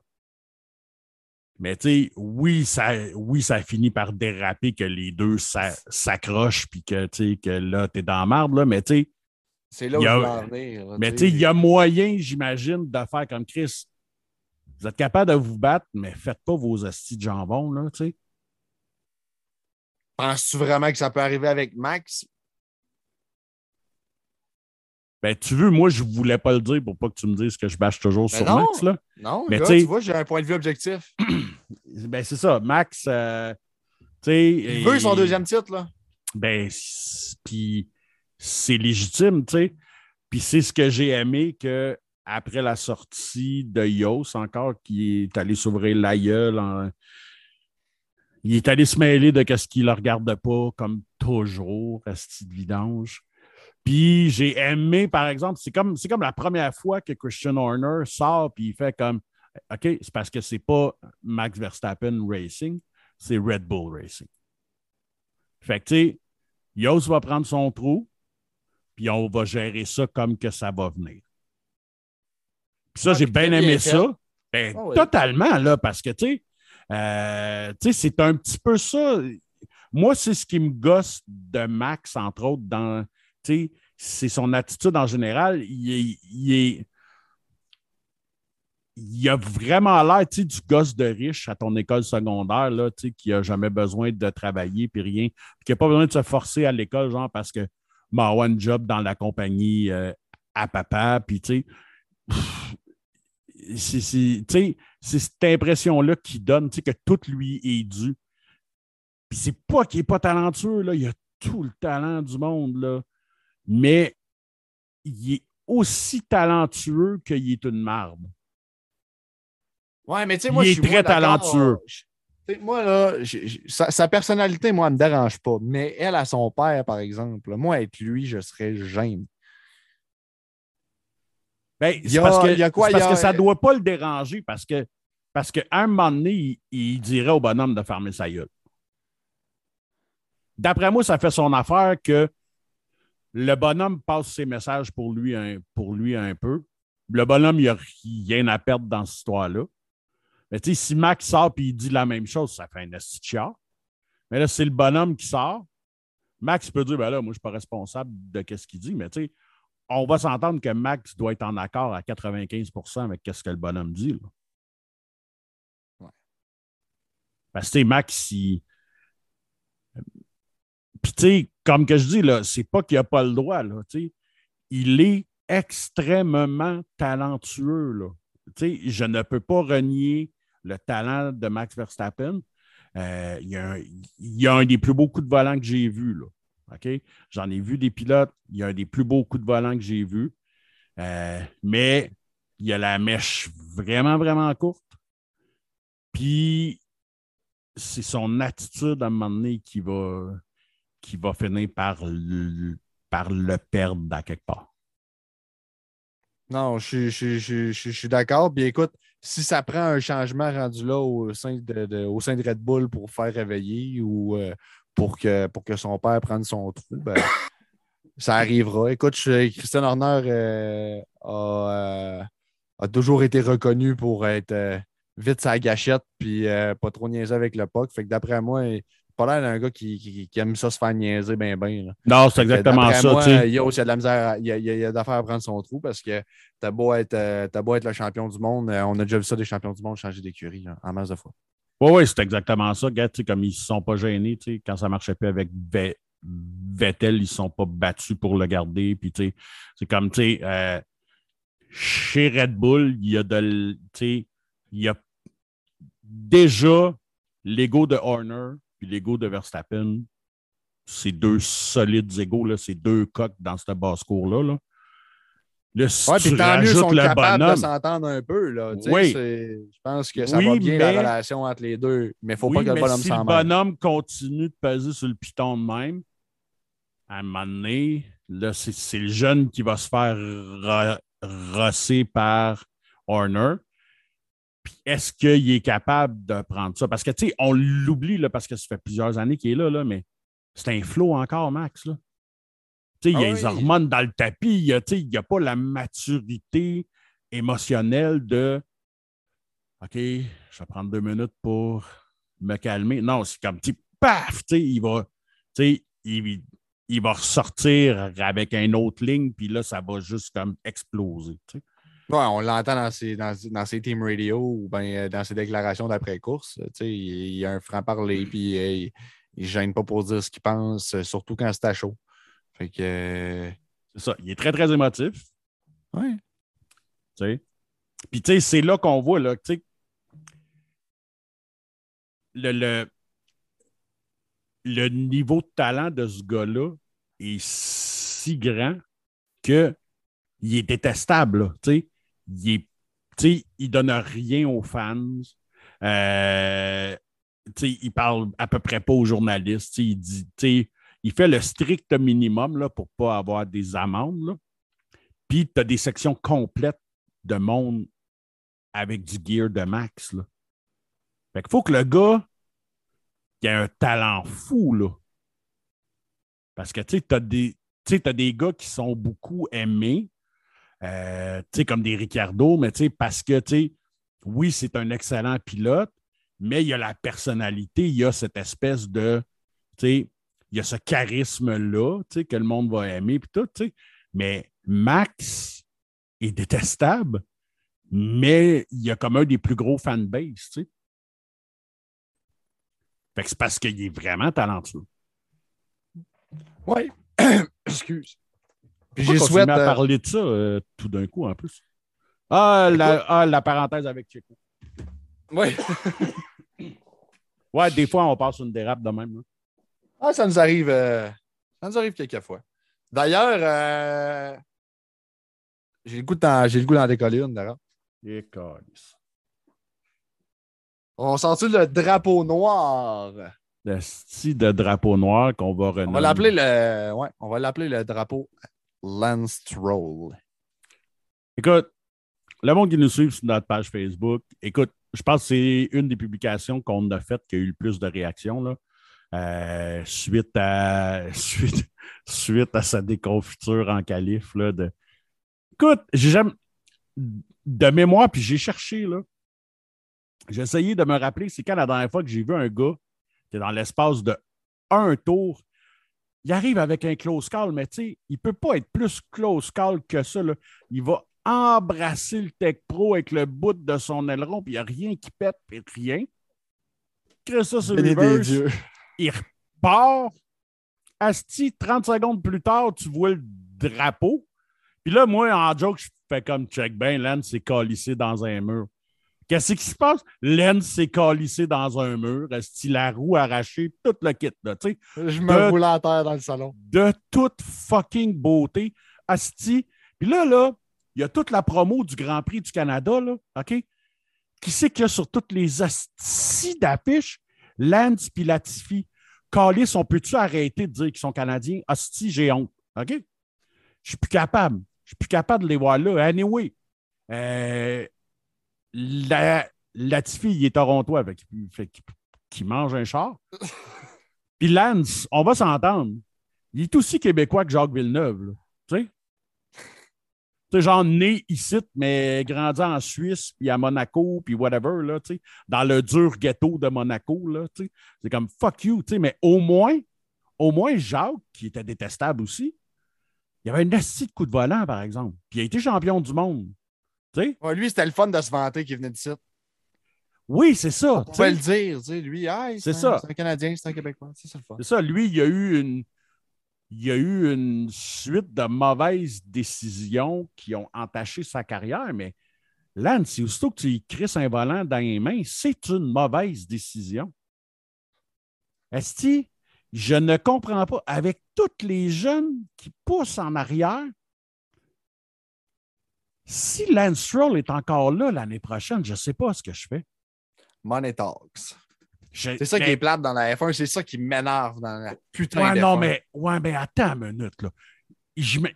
Mais tu sais, oui ça, oui, ça finit par déraper que les deux s'accrochent puis que, que là, tu es dans la marde. Là, mais tu sais. C'est là où je venir. Mais tu sais, il y a moyen, j'imagine, de faire comme Chris. Vous êtes capable de vous battre, mais faites pas vos astis de jambon, là, tu sais. Penses-tu vraiment que ça peut arriver avec Max? Ben, tu veux, moi, je voulais pas le dire pour pas que tu me dises que je bâche toujours ben sur Max. Là. Non, mais tu vois, j'ai un point de vue objectif. [CLEARS THROAT] ben, c'est ça. Max, euh, il veut son deuxième titre, là. Ben, puis c'est légitime, tu sais. Puis c'est ce que j'ai aimé que après la sortie de Yos, encore, qui est allé s'ouvrir la gueule en, il est allé se mêler de ce qu'il ne regarde pas, comme toujours, ce de vidange. Puis j'ai aimé, par exemple, c'est comme, c'est comme la première fois que Christian Horner sort puis il fait comme OK, c'est parce que c'est pas Max Verstappen Racing, c'est Red Bull Racing. Fait que tu sais, Yos va prendre son trou, puis on va gérer ça comme que ça va venir. Puis ça, Ouais, j'ai bien aimé ça. Ben, Ah oui. Totalement, là, parce que, tu sais, euh, c'est un petit peu ça. Moi, c'est ce qui me gosse de Max, entre autres, dans, c'est son attitude en général. Il il a vraiment l'air, du gosse de riche à ton école secondaire, là, qui n'a jamais besoin de travailler, puis rien, qui n'a pas besoin de se forcer à l'école, genre, parce que, bah, one job dans la compagnie euh, à papa, puis, tu sais, c'est- cette impression-là qu'il donne, que tout lui est dû. Puis c'est pas qu'il n'est pas talentueux, là, il a tout le talent du monde, là, mais il est aussi talentueux qu'il est une marde. Ouais, mais tu sais, Il moi, est je suis très talentueux. Moi, là, sa, sa personnalité, moi, elle ne me dérange pas. Mais elle, à son père, par exemple, moi, être lui, je serais gêné. Ben, Il y c'est a- parce que, y a quoi, y parce a- que ça ne doit pas le déranger parce que parce qu'à un moment donné, il, il dirait au bonhomme de fermer sa gueule. D'après moi, ça fait son affaire que le bonhomme passe ses messages pour lui un, pour lui un peu. Le bonhomme, il n'a rien à perdre dans cette histoire-là. Mais tu sais, si Max sort et il dit la même chose, ça fait un chiard. Mais là, c'est le bonhomme qui sort. Max peut dire, ben là, moi, je ne suis pas responsable de ce qu'il dit, mais tu sais, on va s'entendre que Max doit être en accord à 95% avec ce que le bonhomme dit. là. Ouais. Parce que Max, il. Puis, tu sais, comme que je dis, là, c'est pas qu'il n'a pas le droit, là, tu sais. Il est extrêmement talentueux, là. Tu sais, je ne peux pas renier le talent de Max Verstappen. Euh, il, y a un, il y a un des plus beaux coups de volant que j'ai vu, là. J'en ai vu des pilotes. Il y a un des plus beaux coups de volant que j'ai vu. Euh, mais il y a la mèche vraiment, vraiment courte. Puis c'est son attitude à un moment donné qui va, finir par le, perdre à quelque part. Non, je, suis- d'accord. Puis écoute, si ça prend un changement rendu là au sein de, au de Red Bull pour faire réveiller ou euh, pour, que, pour que son père prenne son trou, ben, [COUGHS] ça arrivera. Écoute, je- Christian Horner euh, a, euh, a toujours été reconnu pour être euh, vite sa gâchette puis pas trop niaiser avec le puck. Fait que d'après moi, il pas l'air d'un gars qui, qui- qui aime ça se faire niaiser bien, bien. Non, c'est exactement ça. moi, tu sais. Yo, il y a de la misère, à- il y a, il y a- d'affaires à prendre son trou parce que t'as beau, être, t'as beau être le champion du monde. on a déjà vu ça des champions du monde changer d'écurie là, en masse de fois. Oui, oui, c'est exactement ça. Sais, comme ils ne se sont pas gênés, quand ça ne marchait plus avec Ve- Vettel, ils ne se sont pas battus pour le garder. C'est comme, euh, chez Red Bull, il y a de, il y a déjà l'ego de Horner puis l'ego de Verstappen. C'est deux solides égaux, là, c'est deux coques dans cette basse-cour-là. Là. Là, si Ouais, tu puis tant mieux, sont le capables de s'entendre un peu. Là, Oui. Je pense que ça Oui, va bien mais- la relation entre les deux. Mais il ne faut Oui, pas que le bonhomme si le s'en bonhomme continue de peser sur le piton de même, à un moment donné, là, c'est, le jeune qui va se faire ro- rosser par Horner. Puis est-ce qu'il est capable de prendre ça? Parce que, tu sais, on l'oublie, là, parce que ça fait plusieurs années qu'il est là, là mais c'est un flow encore, Max. Là. Sais, il y a Ah les hormones dans le tapis. Il n'y a, pas la maturité émotionnelle de OK, je vais prendre deux minutes pour me calmer. Non, c'est comme, sais, paf, il va, il, il va ressortir avec une autre ligne, puis là, ça va juste comme exploser. Ouais, on l'entend dans ses, dans, dans ses team radio ou ben, dans ses déclarations d'après-course. Il, il a un franc-parler, puis euh, il ne gêne pas pour dire ce qu'il pense, euh, surtout quand c'est à chaud. Fait que. euh, C'est ça. Il est très, très émotif. ouais. tu sais. Puis, tu sais, c'est là qu'on voit, là, tu sais, le, le, le niveau de talent de ce gars-là est si grand que il est détestable, là, tu sais. Il est, il donne rien aux fans. Euh, tu sais, il parle à peu près pas aux journalistes. Il dit, tu sais, il fait le strict minimum pour pas avoir des amendes. là. Puis tu as des sections complètes de monde avec du gear de max. Là. Fait qu'il faut que le gars il ait un talent fou. Parce que tu sais, as des. Gars qui sont beaucoup aimés, euh, comme des Ricardo, mais parce que, tu oui, c'est un excellent pilote, mais il y a la personnalité, il y a cette espèce de, il y a ce charisme-là, tu sais, que le monde va aimer, puis tout, tu sais. Mais Max est détestable, mais il y a comme un des plus gros fanbase, tu sais. Fait que c'est parce qu'il est vraiment talentueux. Oui. [COUGHS] Excuse. Puis j'ai souhaite. à euh, parler de ça euh, tout d'un coup en plus? Ah la, ah, la parenthèse avec Checo. Oui. Ouais, des fois, on passe une dérape de même. là. Ah, ça nous arrive. euh, ça nous arrive quelques fois. D'ailleurs, euh, j'ai le goût d'en décoller une, d'ailleurs. On sent-tu le drapeau noir? Le style de drapeau noir qu'on va renommer. On va l'appeler le. Ouais, on va l'appeler le drapeau Lance Stroll. Écoute, le monde qui nous suit sur notre page Facebook, écoute, je pense que c'est une des publications qu'on a faites qui a eu le plus de réactions. Là. Euh, suite, à, [LAUGHS] suite, suite à sa déconfiture en calife. Là, de... Écoute, j'ai jamais. De mémoire, puis j'ai cherché, là. J'ai essayé de me rappeler, c'est quand la dernière fois que j'ai vu un gars qui est dans l'espace de un tour, il arrive avec un close call, mais tu sais, il ne peut pas être plus close call que ça. là. Il va embrasser le Tech Pro avec le bout de son aileron, puis il n'y a rien qui pète, puis rien. Crée ça sur le reverse. Il repart. Asti, 30 secondes plus tard, tu vois le drapeau. Puis là, moi, en joke, je fais comme check ben, Lance s'est calissé dans un mur. Qu'est-ce qui se passe? Lance s'est calissé dans un mur. Asti, la roue arrachée, tout le kit, là, tu sais Je me roule à terre dans le salon. de toute fucking beauté. Asti. Puis là, là, il y a toute la promo du Grand Prix du Canada, là, OK? Qui c'est qu'il y a sur toutes les astis d'affiches? Lance puis Latifi. Calis, on peut-tu arrêter de dire qu'ils sont Canadiens? Asti, j'ai honte. OK? Je suis plus capable. Je suis plus capable de les voir là. Anyway, euh, la, Latifi, il est torontois, fait qu'il- qu'il mange un char. [LAUGHS] Puis Lance, on va s'entendre. Il est aussi québécois que Jacques Villeneuve. là. Tu sais? Genre né ici, mais grandi en Suisse, puis à Monaco, puis whatever, là, tu sais, dans le dur ghetto de Monaco. Là, tu sais. C'est comme fuck you, tu sais, mais au moins, au moins Jacques, qui était détestable aussi, il avait un assis de coup de volant, par exemple. Puis il a été champion du monde. Tu sais? Ouais, lui, c'était le fun de se vanter qu'il venait d'ici. Oui, c'est ça. On tu pouvait le dire, lui, hey, C'est un- ça. C'est un Canadien, c'est un Québécois. C'est ça le fun. C'est ça, lui, il y a eu une. Il y a eu une suite de mauvaises décisions qui ont entaché sa carrière, mais Lance, aussitôt que tu lui crisses un volant dans les mains, c'est une mauvaise décision. Esti, je ne comprends pas. Avec tous les jeunes qui poussent en arrière, si Lance Stroll est encore là l'année prochaine, je ne sais pas ce que je fais. Money Talks. C'est ça qui est plate dans la F1, c'est ça qui m'énerve dans la putain Ouais, de non, F1. mais, ouais, mais attends une minute. Là. J'ima-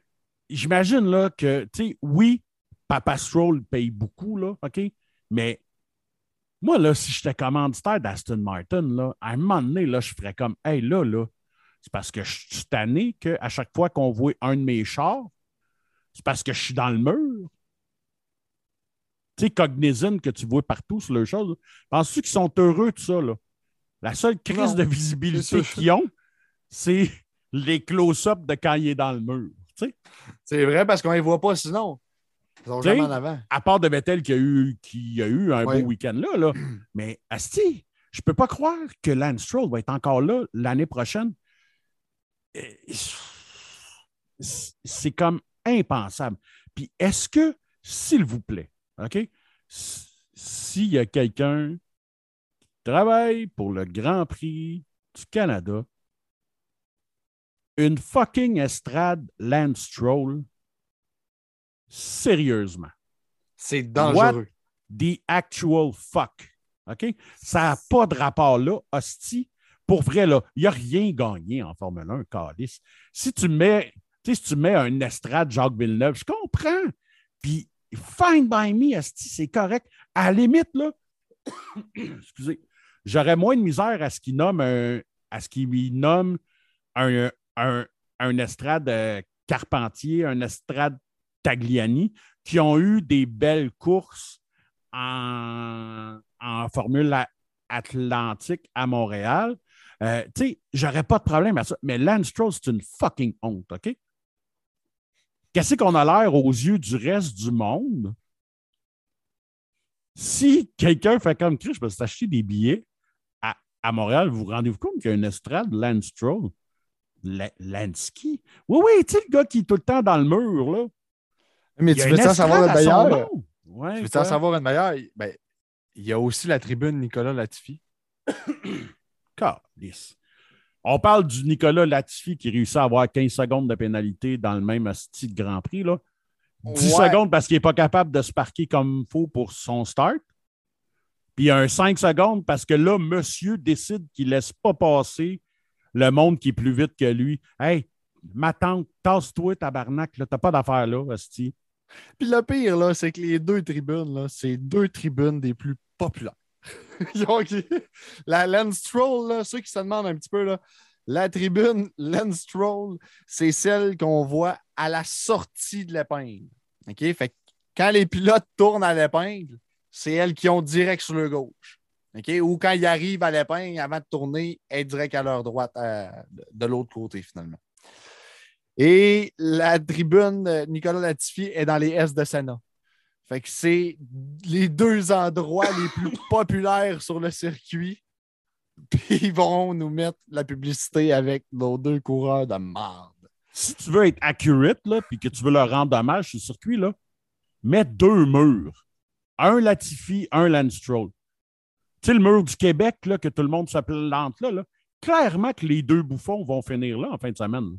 J'imagine là, que, tu sais, oui, Papa Stroll paye beaucoup, là, OK? Mais moi, là, si j'étais commanditaire d'Aston Martin, là, à un moment donné, là, je ferais comme, hey, là, là, c'est parce que je suis tanné qu'à chaque fois qu'on voit un de mes chars, c'est parce que je suis dans le mur. Tu sais, Cognizant que tu vois partout sur leurs choses, penses-tu qu'ils sont heureux de ça, là? La seule crise Non, de visibilité qu'ils ont, c'est les close-up de quand il est dans le mur. C'est vrai parce qu'on ne les voit pas sinon. Ils sont T'sais, jamais en avant. À part de Vettel qui a eu, qui a eu un Ouais. beau week-end là, là. [CLEARS THROAT] Mais Asti, je peux pas croire que Lance Stroll va être encore là l'année prochaine. C'est- comme impensable. Puis est-ce que, s'il vous plaît, OK, s'il y a quelqu'un travaille pour le Grand Prix du Canada, une fucking estrade Lance Stroll, sérieusement C'est dangereux. the actual fuck? OK? Ça n'a pas de rapport là, hostie. Pour vrai, là, il n'y a rien gagné en Formule 1, Calice. Si tu mets, si tu mets un estrade Jacques Villeneuve, je comprends. Puis, fine by me, hostie, c'est correct. À la limite, là, [COUGHS] excusez, j'aurais moins de misère à ce qu'il nomme un, à ce nomme un, un, un estrade euh, Carpentier, un estrade Tagliani, qui ont eu des belles courses en, en Formule Atlantique à Montréal. Euh, tu sais, j'aurais pas de problème à ça. Mais Lance Stroll, c'est une fucking honte, OK? Qu'est-ce qu'on a l'air aux yeux du reste du monde? Si quelqu'un fait comme Chris, je peux s'acheter des billets à, Montréal, vous vous rendez-vous compte qu'il y a une estrade Lance Stroll? Lansky? Oui, oui, tu sais, le gars qui est tout le temps dans le mur, là. Mais tu veux savoir une meilleure? Ouais, tu veux savoir une meilleure? Ben, il y a aussi la tribune Nicolas Latifi. [COUGHS] On parle du Nicolas Latifi qui réussit à avoir 15 secondes de pénalité dans le même style de Grand Prix. Là. 10 secondes parce qu'il n'est pas capable de se parquer comme il faut pour son start. Puis un 5 secondes parce que là, monsieur décide qu'il ne laisse pas passer le monde qui est plus vite que lui. Hey, ma tante, tasse-toi, tabarnak, là, t'as pas d'affaire là, Asti. Puis le pire, là, c'est que les deux tribunes, c'est deux tribunes des plus populaires. [LAUGHS] la Lens Stroll, ceux qui se demandent un petit peu, là, la tribune Lens Stroll, c'est celle qu'on voit à la sortie de l'épingle. OK? Fait quand les pilotes tournent à l'épingle, c'est elles qui ont direct sur le gauche. Ou quand ils arrivent à l'épingle, avant de tourner, est direct à leur droite, euh, de l'autre côté, finalement. Et la tribune Nicolas Latifi est dans les S de Sénat. Fait que c'est les deux endroits les plus [LAUGHS] populaires sur le circuit. Puis ils vont nous mettre la publicité avec nos deux coureurs de merde. Si tu veux être accurate, là, puis que tu veux leur rendre hommage sur le circuit, là, mets deux murs. Un Latifi, un Lance Stroll. Tu sais, le mur du Québec, là, que tout le monde s'appelle là, là, clairement que les deux bouffons vont finir là en fin de semaine.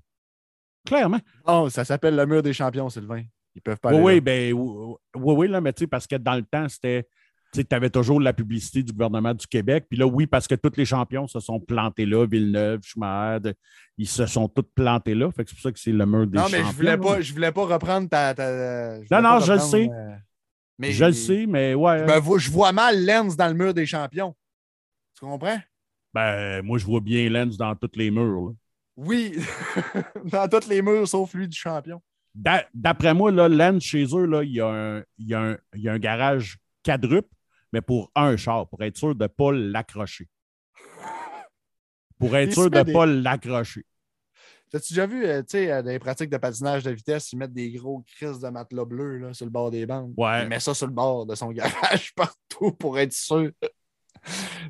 Clairement. Oh, ça s'appelle le mur des champions, Sylvain. Ils peuvent pas. Oui, oui, ben, oui, oui, là, mais tu sais, parce que dans le temps, c'était. Tu avais toujours la publicité du gouvernement du Québec. Puis là, oui, parce que tous les champions se sont plantés là, Villeneuve, Schumacher, ils se sont tous plantés là. Fait que c'est pour ça que c'est le mur des champions. Non, mais je voulais pas, je voulais pas reprendre ta. non, non, je le sais. Euh, mais je le sais, mais ouais. Ben, je vois mal Lens dans le mur des champions. Tu comprends? Ben, moi, je vois bien Lens dans tous les murs. Là. Oui, [LAUGHS] dans tous les murs sauf lui du champion. D'après moi, là, Lens, chez eux, là, il, y a un, il, y a un, il y a un garage quadruple, mais pour un char, pour être sûr de ne pas l'accrocher. Pour [LAUGHS] être sûr de ne pas l'accrocher. As-tu déjà vu, euh, tu sais, euh, dans les pratiques de patinage de vitesse, ils mettent des gros crises de matelas bleus là, sur le bord des bandes? Ouais. Il met ça sur le bord de son [LAUGHS] garage partout pour être sûr.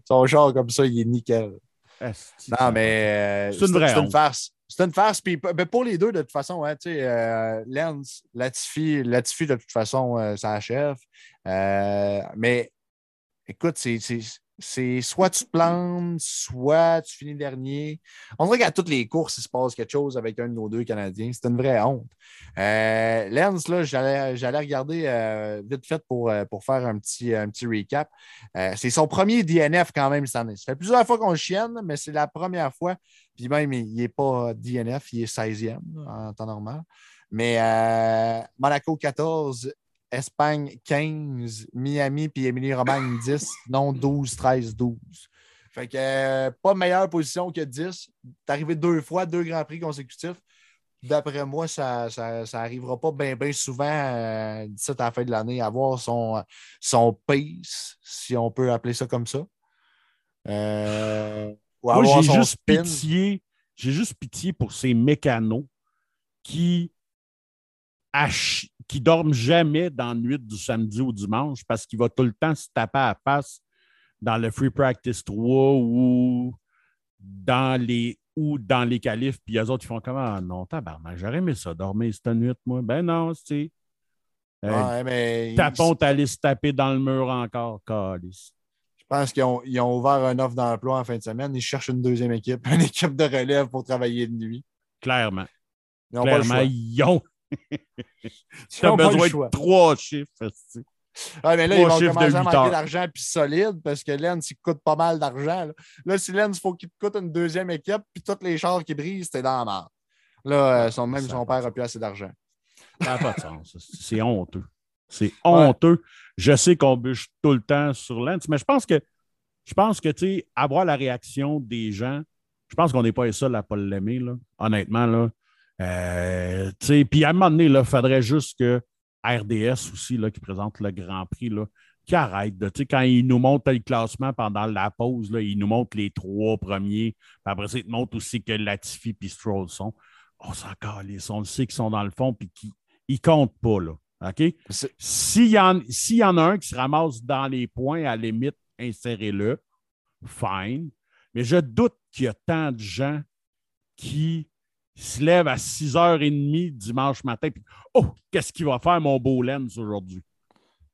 son char comme ça, il est nickel. Non, mais euh, c'est une vraie C'est une farce. C'est une farce. Puis, ben, pour les deux, de toute façon, hein, tu sais, euh, Lens, Latifi, Latifi, de toute façon, euh, ça achève. mais écoute, c'est c'est soit tu te plantes, soit tu finis dernier. On dirait qu'à toutes les courses, il se passe quelque chose avec un de nos deux Canadiens. C'est une vraie honte. Euh, Lens, là, j'allais regarder euh, vite fait pour, euh, pour faire un petit, un petit recap. c'est son premier DNF quand même cette année. Ça fait plusieurs fois qu'on chienne, mais c'est la première fois. Puis même, il n'est pas DNF, il est 16e en temps normal. Mais Monaco 14, Espagne 15, Miami puis Émilie-Romagne 10, non 12, 13, 12. Fait que euh, pas meilleure position que 10. T'es arrivé deux fois, deux Grands Prix consécutifs. D'après moi, ça n'arrivera pas bien souvent euh, d'ici à la fin de l'année à avoir son, son pace, si on peut appeler ça comme ça. Euh, moi, j'ai juste pitié. J'ai juste pitié pour ces mécanos qui qui dorment jamais dans la nuit du samedi au dimanche parce qu'il va tout le temps se taper à face dans le Free Practice 3 ou dans les ou dans les qualifs, puis les autres, ils font comment? Ah, non, tabarnak, j'aurais aimé ça, dormir cette nuit, moi. Ben non, c'est. Euh, mais... Tapon, t'allais se taper dans le mur encore, calice. Je pense qu'ils ont, ils ont, ouvert un offre d'emploi en fin de semaine. Ils cherchent une deuxième équipe, [LAUGHS] une équipe de relève pour travailler de nuit. Clairement. Ils Clairement, ils ont, [LAUGHS] tu as besoin de trois chiffres. Ouais, mais là, ils vont commencer à manquer d'argent puis solide parce que Lens, il coûte pas mal d'argent. Là. si Lens, il faut qu'il te coûte une deuxième équipe puis tous les chars qui brisent, t'es dans la mort. Là, euh, son, même son père n'a plus assez d'argent. Ça n'a pas de sens. C'est honteux. C'est honteux. Je sais qu'on bûche tout le temps sur Lens, mais je pense que je pense que, tu sais, avoir la réaction des gens Je pense qu'on n'est pas les seuls à ne pas l'aimer, là. honnêtement. Là. Euh, puis à un moment donné, il faudrait juste que RDS aussi, là, qui présente le Grand Prix, là, qui arrête. De, quand il nous montre le classement pendant la pause, là, il nous montre les trois premiers. Puis après ça, il te montre aussi que Latifi et Stroll sont. On s'en calisse. On le sait qu'ils sont dans le fond puis qu'ils ne comptent pas. Là. OK? S'il y, en, y en a un qui se ramasse dans les points, à la limite, insérez-le. Fine. Mais je doute qu'il y a tant de gens qui se lèvent à 6h30 dimanche matin. Puis, oh, qu'est-ce qu'il va faire, mon beau Lens, aujourd'hui?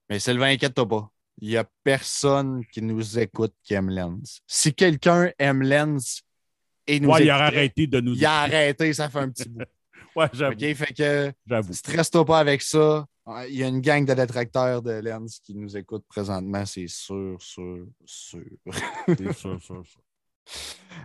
Mais Sylvain, inquiète-toi pas. Il n'y a personne qui nous écoute qui aime Lens. Si quelqu'un aime Lens et nous ouais, il a arrêté de nous Il a arrêté, ça fait un petit bout. [LAUGHS] ouais, j'avoue. OK, fait que stresse-toi pas avec ça. Il y a une gang de détracteurs de Lens qui nous écoutent présentement, c'est sûr, sûr, sûr. c'est sûr, sûr, sûr.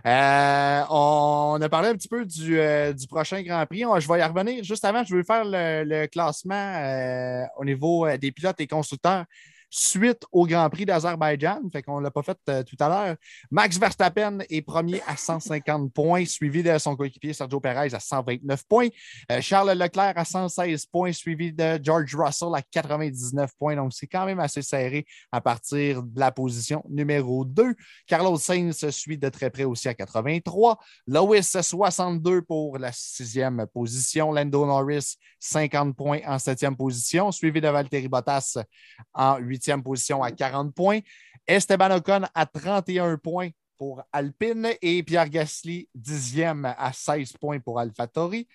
Euh, on a parlé un petit peu du, euh, prochain Grand Prix. je vais y revenir. Juste avant, je vais faire le, classement euh, au niveau des pilotes et constructeurs suite au Grand Prix d'Azerbaïdjan. Fait qu'on ne l'a pas fait euh, tout à l'heure. Max Verstappen est premier à 150 [LAUGHS] points, suivi de son coéquipier Sergio Perez à 129 points. Euh, Charles Leclerc à 116 points, suivi de George Russell à 99 points. Donc, c'est quand même assez serré à partir de la position numéro 2. Carlos Sainz se suit de très près aussi à 83. Lewis, 62 pour la sixième position. Lando Norris, 50 points en septième position, suivi de Valtteri Bottas en huitième position à 40 points. Esteban Ocon à 31 points pour Alpine et Pierre Gasly 10e à 16 points pour AlphaTauri.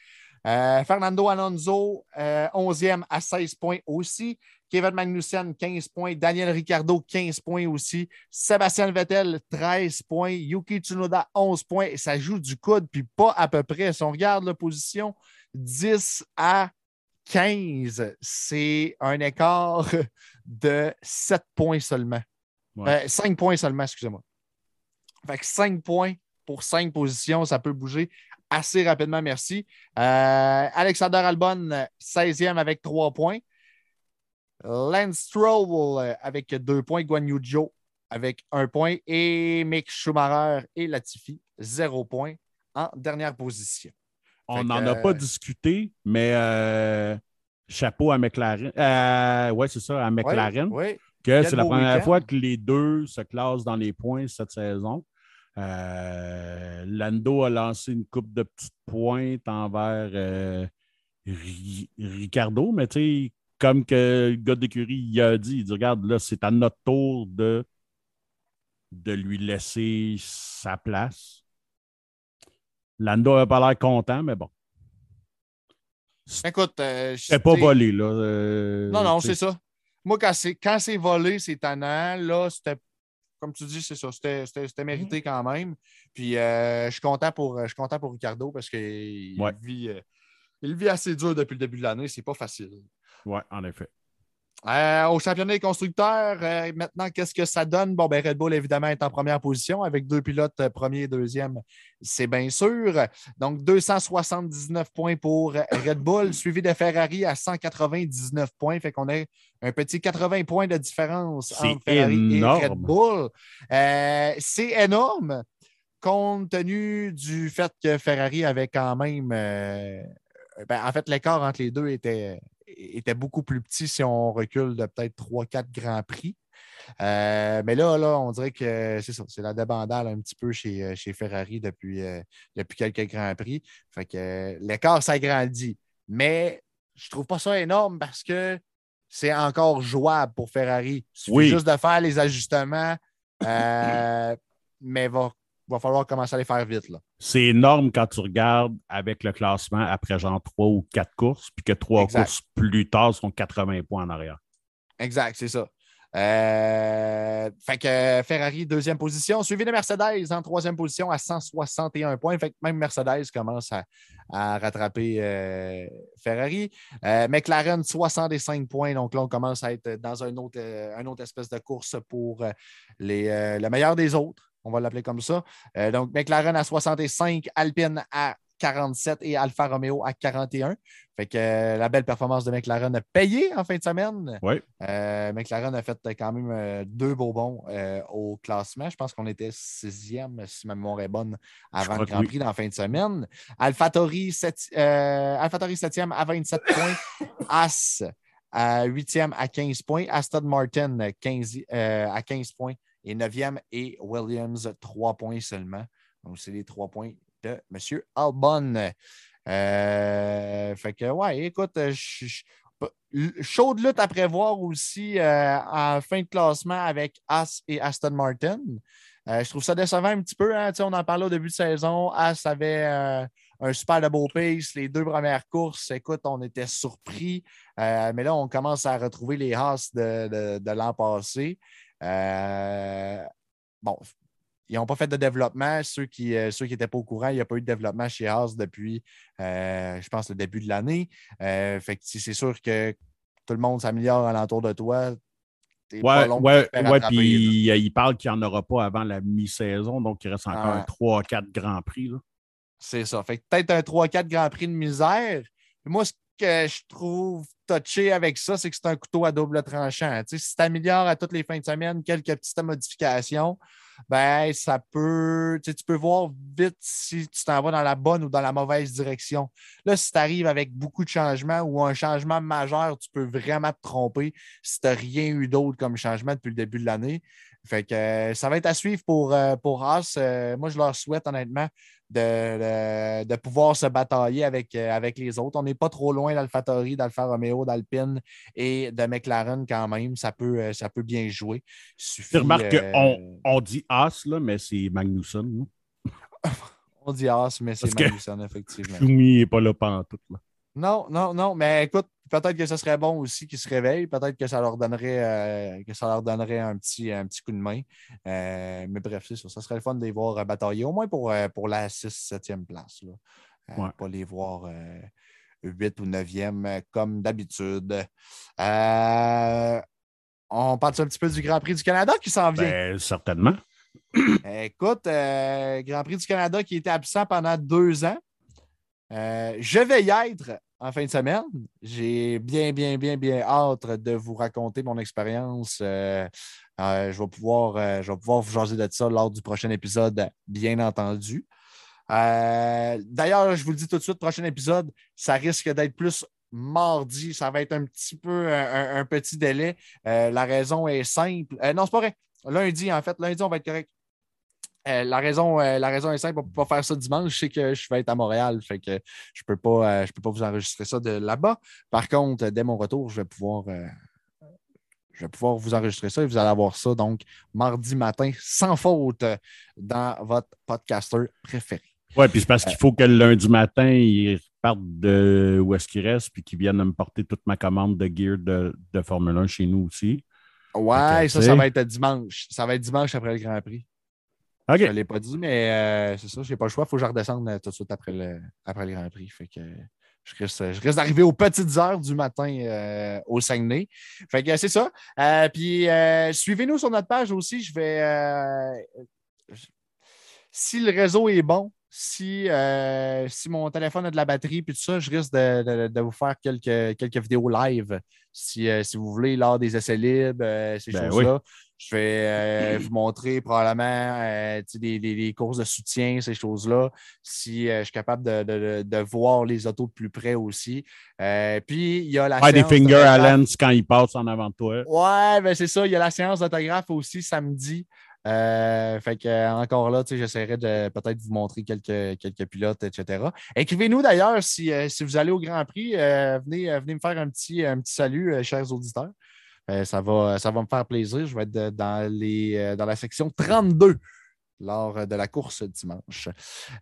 Euh, Fernando Alonso, euh, 11e à 16 points aussi. Kevin Magnussen, 15 points. Daniel Ricciardo, 15 points aussi. Sébastien Vettel, 13 points. Yuki Tsunoda, 11 points. Et ça joue du coude, puis pas à peu près. Si on regarde l'opposition, 10 à 15, c'est un écart de 7 points seulement. 5 euh, points seulement, excusez-moi. Fait que 5 points pour 5 positions, ça peut bouger assez rapidement, merci. Euh, Alexander Albon, 16e avec 3 points. Lance Stroll euh, avec 2 points. Guan Yu avec 1 point. Et Mick Schumacher et Latifi, 0 points en dernière position. On n'en a pas discuté, mais euh, chapeau à McLaren. Euh, oui, c'est ça, à McLaren. Que c'est la première fois que les deux se classent dans les points cette saison. Euh, Lando a lancé une coupe de petites pointes envers Ricardo, mais tu sais, comme que le gars d'écurie il a dit, il dit Regarde, là, c'est à notre tour de, de lui laisser sa place. Lando n'a pas l'air content, mais bon. Écoute, euh, c'est pas volé, là. Euh, non, non, c'est ça. Moi, quand c'est, volé, c'est tannant. Là, c'était, comme tu dis, c'est ça. C'était, mérité quand même. Puis, euh, je, suis content pour, je suis content pour Ricardo parce qu'il vit, il vit assez dur depuis le début de l'année. C'est pas facile. Oui, en effet. Euh, au championnat des constructeurs, euh, maintenant, qu'est-ce que ça donne? Bon, ben, Red Bull, évidemment, est en première position avec deux pilotes, euh, premier et deuxième, c'est bien sûr. Donc, 279 points pour Red Bull, suivi de Ferrari à 199 points. Fait qu'on a un petit 80 points de différence entre Ferrari et Red Bull. c'est énorme, compte tenu du fait que Ferrari avait quand même. Ben, en fait, l'écart entre les deux était était beaucoup plus petit si on recule de peut-être 3-4 grands prix. Euh, mais là, là, on dirait que c'est ça, c'est la débandale un petit peu chez, euh, chez Ferrari depuis, euh, depuis quelques grands prix. Fait que l'écart s'agrandit. Mais je trouve pas ça énorme parce que c'est encore jouable pour Ferrari. Il suffit juste de faire les ajustements, [COUGHS] mais va va falloir commencer à les faire vite. C'est énorme quand tu regardes avec le classement après genre trois ou quatre courses, puis que trois courses plus tard sont 80 points en arrière. Exact, c'est ça. Euh, fait que Ferrari, deuxième position, suivi de Mercedes en troisième position à 161 points. Fait que même Mercedes commence à, rattraper euh, Ferrari. Euh, McLaren, 65 points. Donc là, on commence à être dans un autre, un autre espèce de course pour les, le meilleur des autres on va l'appeler comme ça. Euh, donc, McLaren à 65, Alpine à 47 et Alfa Romeo à 41. Fait que euh, la belle performance de McLaren a payé en fin de semaine. Oui. Euh, McLaren a fait quand même deux beaux bons au classement. Je pense qu'on était sixième, si ma mémoire est bonne, avant le Grand Prix dans la fin de semaine. 7, AlphaTauri 7e à 27 points. [LAUGHS] As à 8e à 15 points. Aston Martin 15, à 15 points. Et 9e et Williams, 3 points seulement. Donc, c'est les 3 points de M. Albon. Euh, fait que, ouais, écoute, chaude lutte à prévoir aussi euh, en fin de classement avec As et Aston Martin. Euh, je trouve ça décevant un petit peu. Hein, on en parlait au début de saison. As avait un super de beau pace. Les deux premières courses, écoute, on était surpris. mais là, on commence à retrouver les Haas de, de l'an passé. Bon, ils n'ont pas fait de développement. Ceux qui n'étaient euh, pas au courant, il n'y a pas eu de développement chez Haas depuis, euh, je pense, le début de l'année. Euh, fait que c'est sûr que tout le monde s'améliore alentour de toi. Ouais, ouais, ouais puis il parle qu'il n'y en aura pas avant la mi-saison, donc il reste encore un 3-4 Grand Prix. C'est ça. Fait peut-être un 3-4 Grand Prix de misère. Moi, ce que je trouve touché avec ça, c'est que c'est un couteau à double tranchant. si tu améliores à toutes les fins de semaine quelques petites modifications, ben, ça peut, tu peux voir vite si tu t'en vas dans la bonne ou dans la mauvaise direction. Là, si tu arrives avec beaucoup de changements ou un changement majeur, tu peux vraiment te tromper si tu n'as rien eu d'autre comme changement depuis le début de l'année. Fait que euh, ça va être à suivre pour, euh, pour Haas. Euh, moi, je leur souhaite honnêtement de, pouvoir se batailler avec, avec les autres. On n'est pas trop loin d'AlphaTauri, d'Alfa Romeo, d'Alpine et de McLaren quand même. Ça peut, ça peut bien jouer. Tu remarques qu'on on dit Haas, là, mais c'est Magnussen. [LAUGHS] on dit Haas, mais c'est Magnussen, effectivement. Schumi n'est pas là pendant tout. Là. Non, non, non, mais écoute, peut-être que ce serait bon aussi qu'ils se réveillent. Peut-être que ça leur donnerait, euh, que ça leur donnerait un, petit, un petit coup de main. Euh, mais bref, c'est ça. Ça serait le fun de les voir batailler, au moins pour, euh, pour la 6-7e place. Là. Pas les voir 8 ou 9e comme d'habitude. on parle un petit peu du Grand Prix du Canada qui s'en vient? Ben, certainement. Écoute, Grand Prix du Canada qui était absent pendant deux ans. je vais y être en fin de semaine. J'ai bien, bien, bien, bien hâte de vous raconter mon expérience. Euh, euh, je, vais pouvoir, euh, je vais pouvoir vous jaser de ça lors du prochain épisode, bien entendu. D'ailleurs, je vous le dis tout de suite, prochain épisode, ça risque d'être plus mardi. Ça va être un petit peu un, petit délai. la raison est simple. non, c'est pas vrai. Lundi, en fait, lundi, on va être correct. Euh, la, raison, euh, la raison est simple, on ne peut pas faire ça dimanche. Sais que je vais être à Montréal, fait que je ne peux, pas, euh, peux pas vous enregistrer ça de là-bas. Par contre, dès mon retour, je vais pouvoir. je vais pouvoir vous enregistrer ça et vous allez avoir ça donc mardi matin sans faute dans votre podcaster préféré. Oui, puis c'est parce qu'il faut que le lundi matin, ils partent de où est-ce qu'ils restent puis qu'ils viennent me porter toute ma commande de gear de, de Formule 1 chez nous aussi. Ouais, ça, ça va être dimanche. Ça va être dimanche après le Grand Prix. Je ne l'ai pas dit, mais euh, c'est ça, je n'ai pas le choix. Il faut que je redescende euh, tout de suite après le, après le Grand Prix. Fait que je risque, je risque d'arriver aux petites heures du matin euh, au Saguenay. Fait que c'est ça. puis suivez-nous sur notre page aussi. Je vais. si le réseau est bon, si, si mon téléphone a de la batterie puis tout ça, je risque de, vous faire quelques, quelques vidéos live si, si vous voulez, lors des essais libres, ces ben choses-là. Je vais euh, vous montrer probablement euh, des, courses de soutien, ces choses-là, si euh, je suis capable de, voir les autos de plus près aussi. puis, il y a la ouais, des finger à lens quand ils passent en avant de toi. Ouais, ben c'est ça. Il y a la séance d'autographe aussi samedi. fait que encore là, j'essaierai de peut-être vous montrer quelques, quelques pilotes, etc. Écrivez-nous d'ailleurs si, vous allez au Grand Prix, venez, venez me faire un petit, un petit salut, chers auditeurs. Euh, ça, va, ça va me faire plaisir. Je vais être dans, les, euh, dans la section 32 lors de la course dimanche.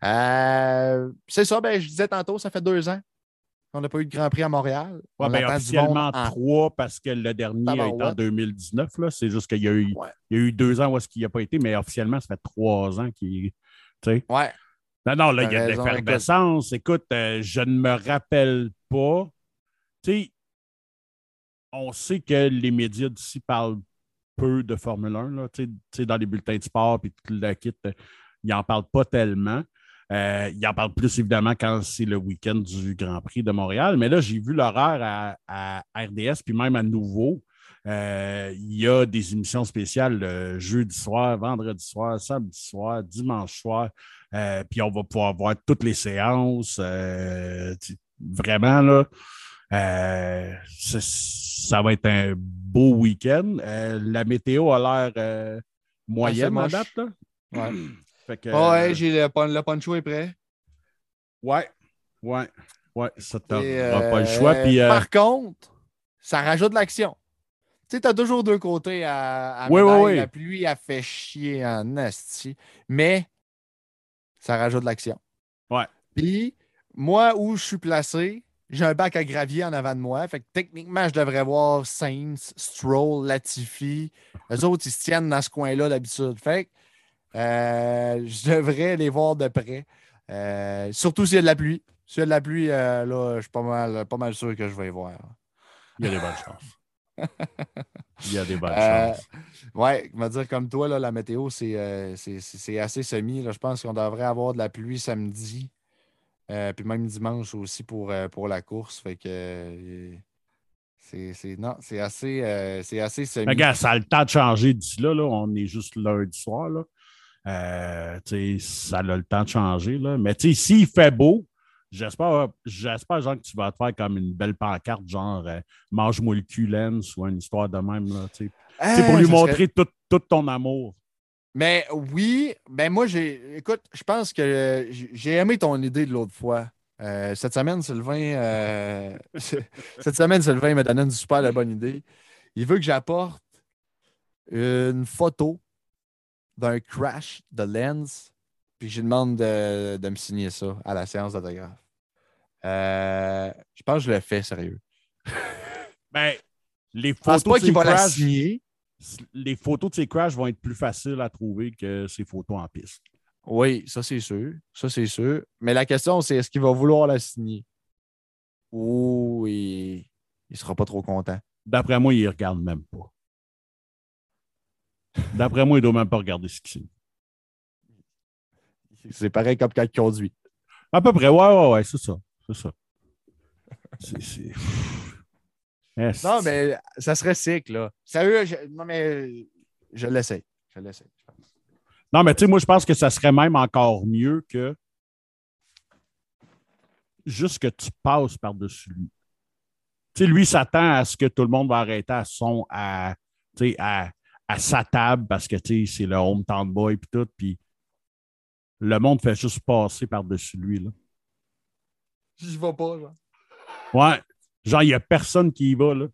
Euh, c'est ça, ben, je disais tantôt, ça fait deux ans qu'on n'a pas eu de Grand Prix à Montréal. Ouais, ben, officiellement trois parce que le dernier été en 2019. C'est juste qu'il y, a eu, il y a eu deux ans où est-ce qu'il n'y a pas été, mais officiellement, ça fait trois ans qu'il. Ouais. Non, non, là, il y a de l'effervescence. Écoute, je ne me rappelle pas. Tu sais, on sait que les médias d'ici parlent peu de Formule 1. Là, dans les bulletins de sport et tout le kit, ils n'en parlent pas tellement. Euh, il en parle plus évidemment quand c'est le week-end du Grand Prix de Montréal. Mais là, j'ai vu l'horaire à, RDS, puis même à nouveau. Euh, il y a des émissions spéciales jeudi soir, vendredi soir, samedi soir, dimanche soir. Euh, puis on va pouvoir voir toutes les séances. vraiment, là, ça va être un beau week-end. la météo a l'air moyenne à date. Ouais. [CLEARS THROAT] Fait ouais, j'ai le, le poncho est prêt. Ouais, ouais, ouais, ça t'aura pas le choix. Euh, Par contre, ça rajoute de l'action. Tu sais, t'as toujours deux côtés à, à oui, oui, oui. La pluie a fait chier en asti, mais ça rajoute de l'action. Ouais. Puis, moi, où je suis placé, j'ai un bac à gravier en avant de moi. Fait que techniquement, je devrais voir Saints, Stroll, Latifi. Les autres, ils se tiennent dans ce coin-là d'habitude. Fait que euh, je devrais les voir de près. Euh, surtout s'il y a de la pluie. S'il y a de la pluie, euh, là, je suis pas mal, pas mal sûr que je vais y voir. Il y a des bonnes chances. [LAUGHS] Il y a des bonnes chances. Ouais, me dire comme toi, là, la météo, c'est assez semi. Là. Je pense qu'on devrait avoir de la pluie samedi. Puis même dimanche aussi pour, pour la course. Fait que. c'est non, c'est assez, c'est assez semi. Regarde, ça a le temps de changer d'ici là, là. On est juste lundi soir. Là. Euh, ça a le temps de changer. Là. Mais s'il fait beau, j'espère, j'espère genre, que tu vas te faire comme une belle pancarte, genre euh, mange-moi le cul, ou une histoire de même. Là, pour lui montrer tout, ton amour. Mais oui, ben moi, j'ai. Écoute, je pense que j'ai aimé ton idée de l'autre fois. Euh, cette semaine, Sylvain, [LAUGHS] cette semaine, Sylvain m'a donné une super bonne idée. Il veut que j'apporte une photo d'un crash de lens, puis je lui demande de, me signer ça à la séance d'autographe. Euh, je pense que je le fais sérieux. ben, les photos pas qu'il va la signer. Les photos de ces crashs vont être plus faciles à trouver que ces photos en piste. Oui, ça c'est sûr. Ça c'est sûr. Mais la question, c'est est-ce qu'il va vouloir la signer? Ou il ne sera pas trop content. D'après moi, il ne regarde même pas. D'après moi, il ne doit même pas regarder ce qu'il C'est pareil comme quand il conduit. À peu près, ouais, ouais, ouais, c'est ça. C'est ça. C'est. Non, mais ça serait sick, là. Sérieux, je... non, mais je l'essaie. Je l'essaie. Non, mais tu sais, moi, je pense que ça serait même encore mieux que juste que tu passes par-dessus lui. Tu sais, lui s'attend à ce que tout le monde va arrêter à son, à, à, à sa table parce que c'est le hometown boy et tout. Puis le monde fait juste passer par-dessus lui. Là. Je vais pas, genre. Ouais. Genre, il n'y a personne qui y va. Là.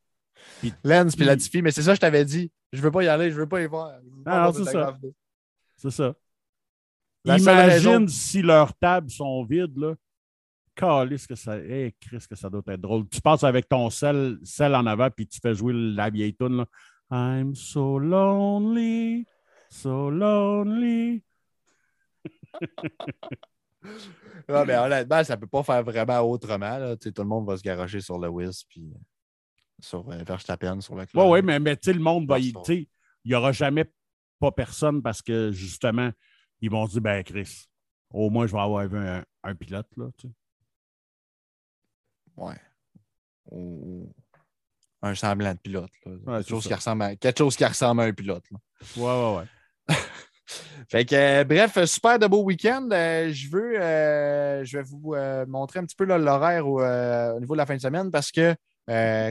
Puis, Lens puis Latifi, mais c'est ça que je t'avais dit. Je veux pas y aller, je veux pas y voir. Ah, c'est ça. C'est ça. Imagine si leurs tables sont vides, là. Calice que ça. Hey, Chris, que ça doit être drôle. Tu passes avec ton sel, sel en avant, puis tu fais jouer la vieille toune, là. I'm so lonely, so lonely. [LAUGHS] non, mais honnêtement, ça ne peut pas faire vraiment autrement. Tout le monde va se garocher sur le Wiz puis euh, sur euh, Verstappen, sur le club. Oui, oui, mais, mais le monde va. Il n'y aura jamais pas personne parce que justement, ils vont se dire ben Chris, au moins je vais avoir un, un pilote. Là, tu Ouais un semblant de pilote. quelque, chose qui ressemble à, quelque chose qui ressemble à un pilote. Là. Ouais, ouais, ouais. Fait que, euh, bref, super de beau week-end. Euh, je veux, euh, je vais vous montrer un petit peu l'horaire au, niveau de la fin de semaine parce que,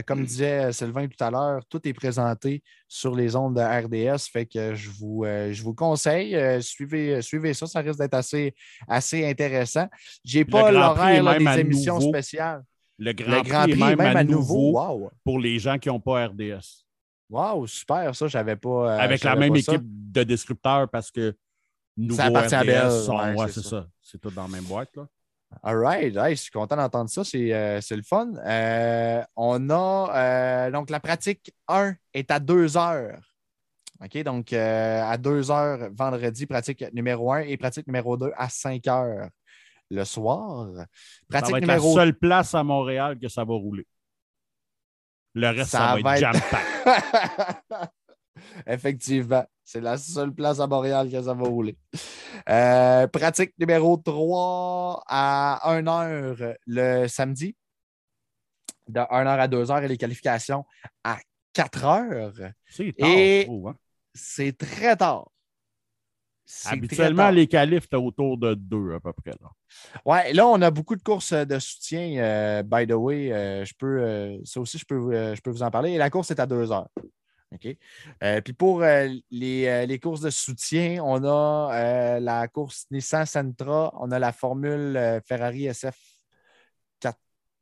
comme disait Sylvain tout à l'heure, tout est présenté sur les ondes de RDS. Fait que je vous, je vous conseille, suivez, suivez ça, ça risque d'être assez, assez intéressant. J'ai pas l'horaire des émissions spéciales. Le Grand, Prix, même, à, nouveau, pour les gens qui n'ont pas RDS. Wow, super, ça, j'avais pas. Euh, Avec la même équipe de descripteurs parce que nouveau RDS, sont, ouais, c'est ça. C'est tout dans la même boîte. Là. All right, je suis content d'entendre ça, c'est euh, le fun. Euh, on a donc la pratique 1 est à 2 heures. OK, donc à 2 heures vendredi, pratique numéro 1 et pratique numéro 2 à 5 heures le soir. Pratique ça va être la seule place à Montréal que ça va rouler. Le reste, ça, va, être, jam [LAUGHS] Effectivement, c'est la seule place à Montréal que ça va rouler. Euh, pratique numéro 3 à 1 heure le samedi. De 1 heure à 2 heures et les qualifications à 4 heures. C'est tard, Et- je trouve, hein. C'est très tard. Habituellement, les qualifs, t'es autour de deux à peu près. Là. Ouais, là, on a beaucoup de courses euh, de soutien. euh, by the way, euh, je peux, euh, ça aussi, je peux, vous- je peux vous en parler. Et la course est à deux heures. OK? Puis pour les, les courses de soutien, on a la course Nissan Sentra, on a la formule Ferrari SF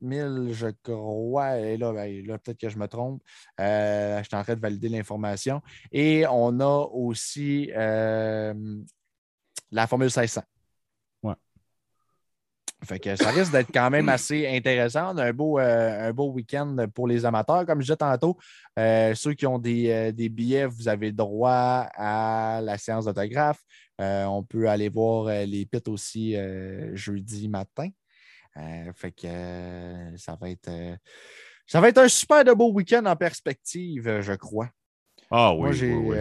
4000, je crois. Et là, ben, là, peut-être que je me trompe. Euh, je suis en train de valider l'information. Et on a aussi euh, la formule 1600. Fait que ça risque d'être quand même assez intéressant. On a un beau, euh, un beau week-end pour les amateurs. Comme je disais tantôt, ceux qui ont des, des billets, vous avez droit à la séance d'autographe. On peut aller voir les pits aussi jeudi matin. Euh, fait que euh, ça va être. euh, ça va être un super de beau week-end en perspective, je crois. Ah oui, Moi, j'ai oui,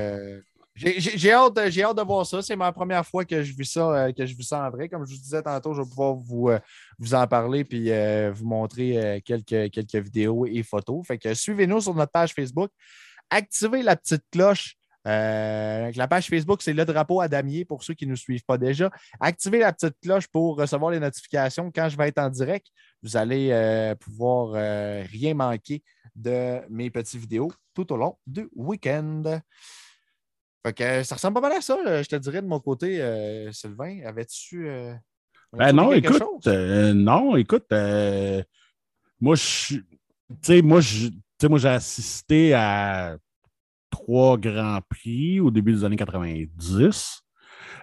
oui. j'ai- hâte, hâte de voir ça. C'est ma première fois que je vis ça, que je vis ça en vrai. Comme je vous disais tantôt, je vais pouvoir vous, vous en parler puis vous montrer quelques, quelques vidéos et photos. Fait que suivez-nous sur notre page Facebook. Activez la petite cloche. Euh, la page Facebook, c'est le drapeau à damier pour ceux qui ne nous suivent pas déjà. Activez la petite cloche pour recevoir les notifications quand je vais être en direct. Vous allez euh, pouvoir euh, rien manquer de mes petites vidéos tout au long du week-end. Fait que ça ressemble pas mal à ça, là, je te dirais de mon côté, Sylvain. Avais-tu. Ben non, écoute, non, écoute, moi, je moi, je- tu sais, moi, j'ai assisté à trois grands prix au début des années 90.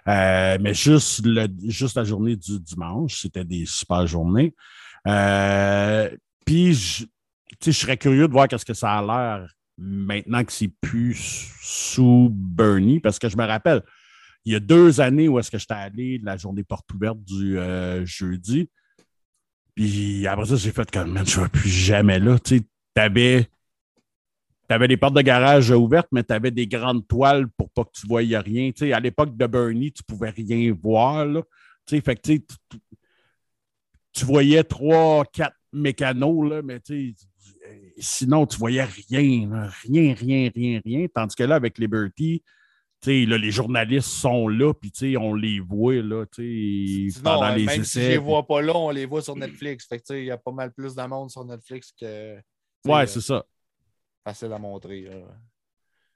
Euh, mais juste, le, juste la journée du dimanche, c'était des super journées. Euh, Puis, je, je serais curieux de voir qu'est-ce que ça a l'air maintenant que c'est plus sous Bernie, parce que je me rappelle, il y a deux années où est-ce que j'étais allé la journée porte ouverte du euh, jeudi. Puis après ça, j'ai fait comme, man, je ne vais plus jamais là. Tu sais, t'avais, t'avais les portes de garage ouvertes, mais tu avais des grandes toiles pour pas que tu voyais rien. Tu à l'époque de Bernie, tu pouvais rien voir. Là. Tu sais, fait que, tu, tu- tu voyais trois, quatre mécanos, là, mais tu sinon, tu voyais rien, là. rien, rien, rien, rien. Tandis que là, avec Liberty, tu là, les journalistes sont là, puis tu on les voit là, tu pendant euh, les même essais. si je les vois pas là, on les voit sur Netflix. Fait tu il y a pas mal plus de monde sur Netflix que. tu Ouais, euh, c'est ça. Facile à montrer. là.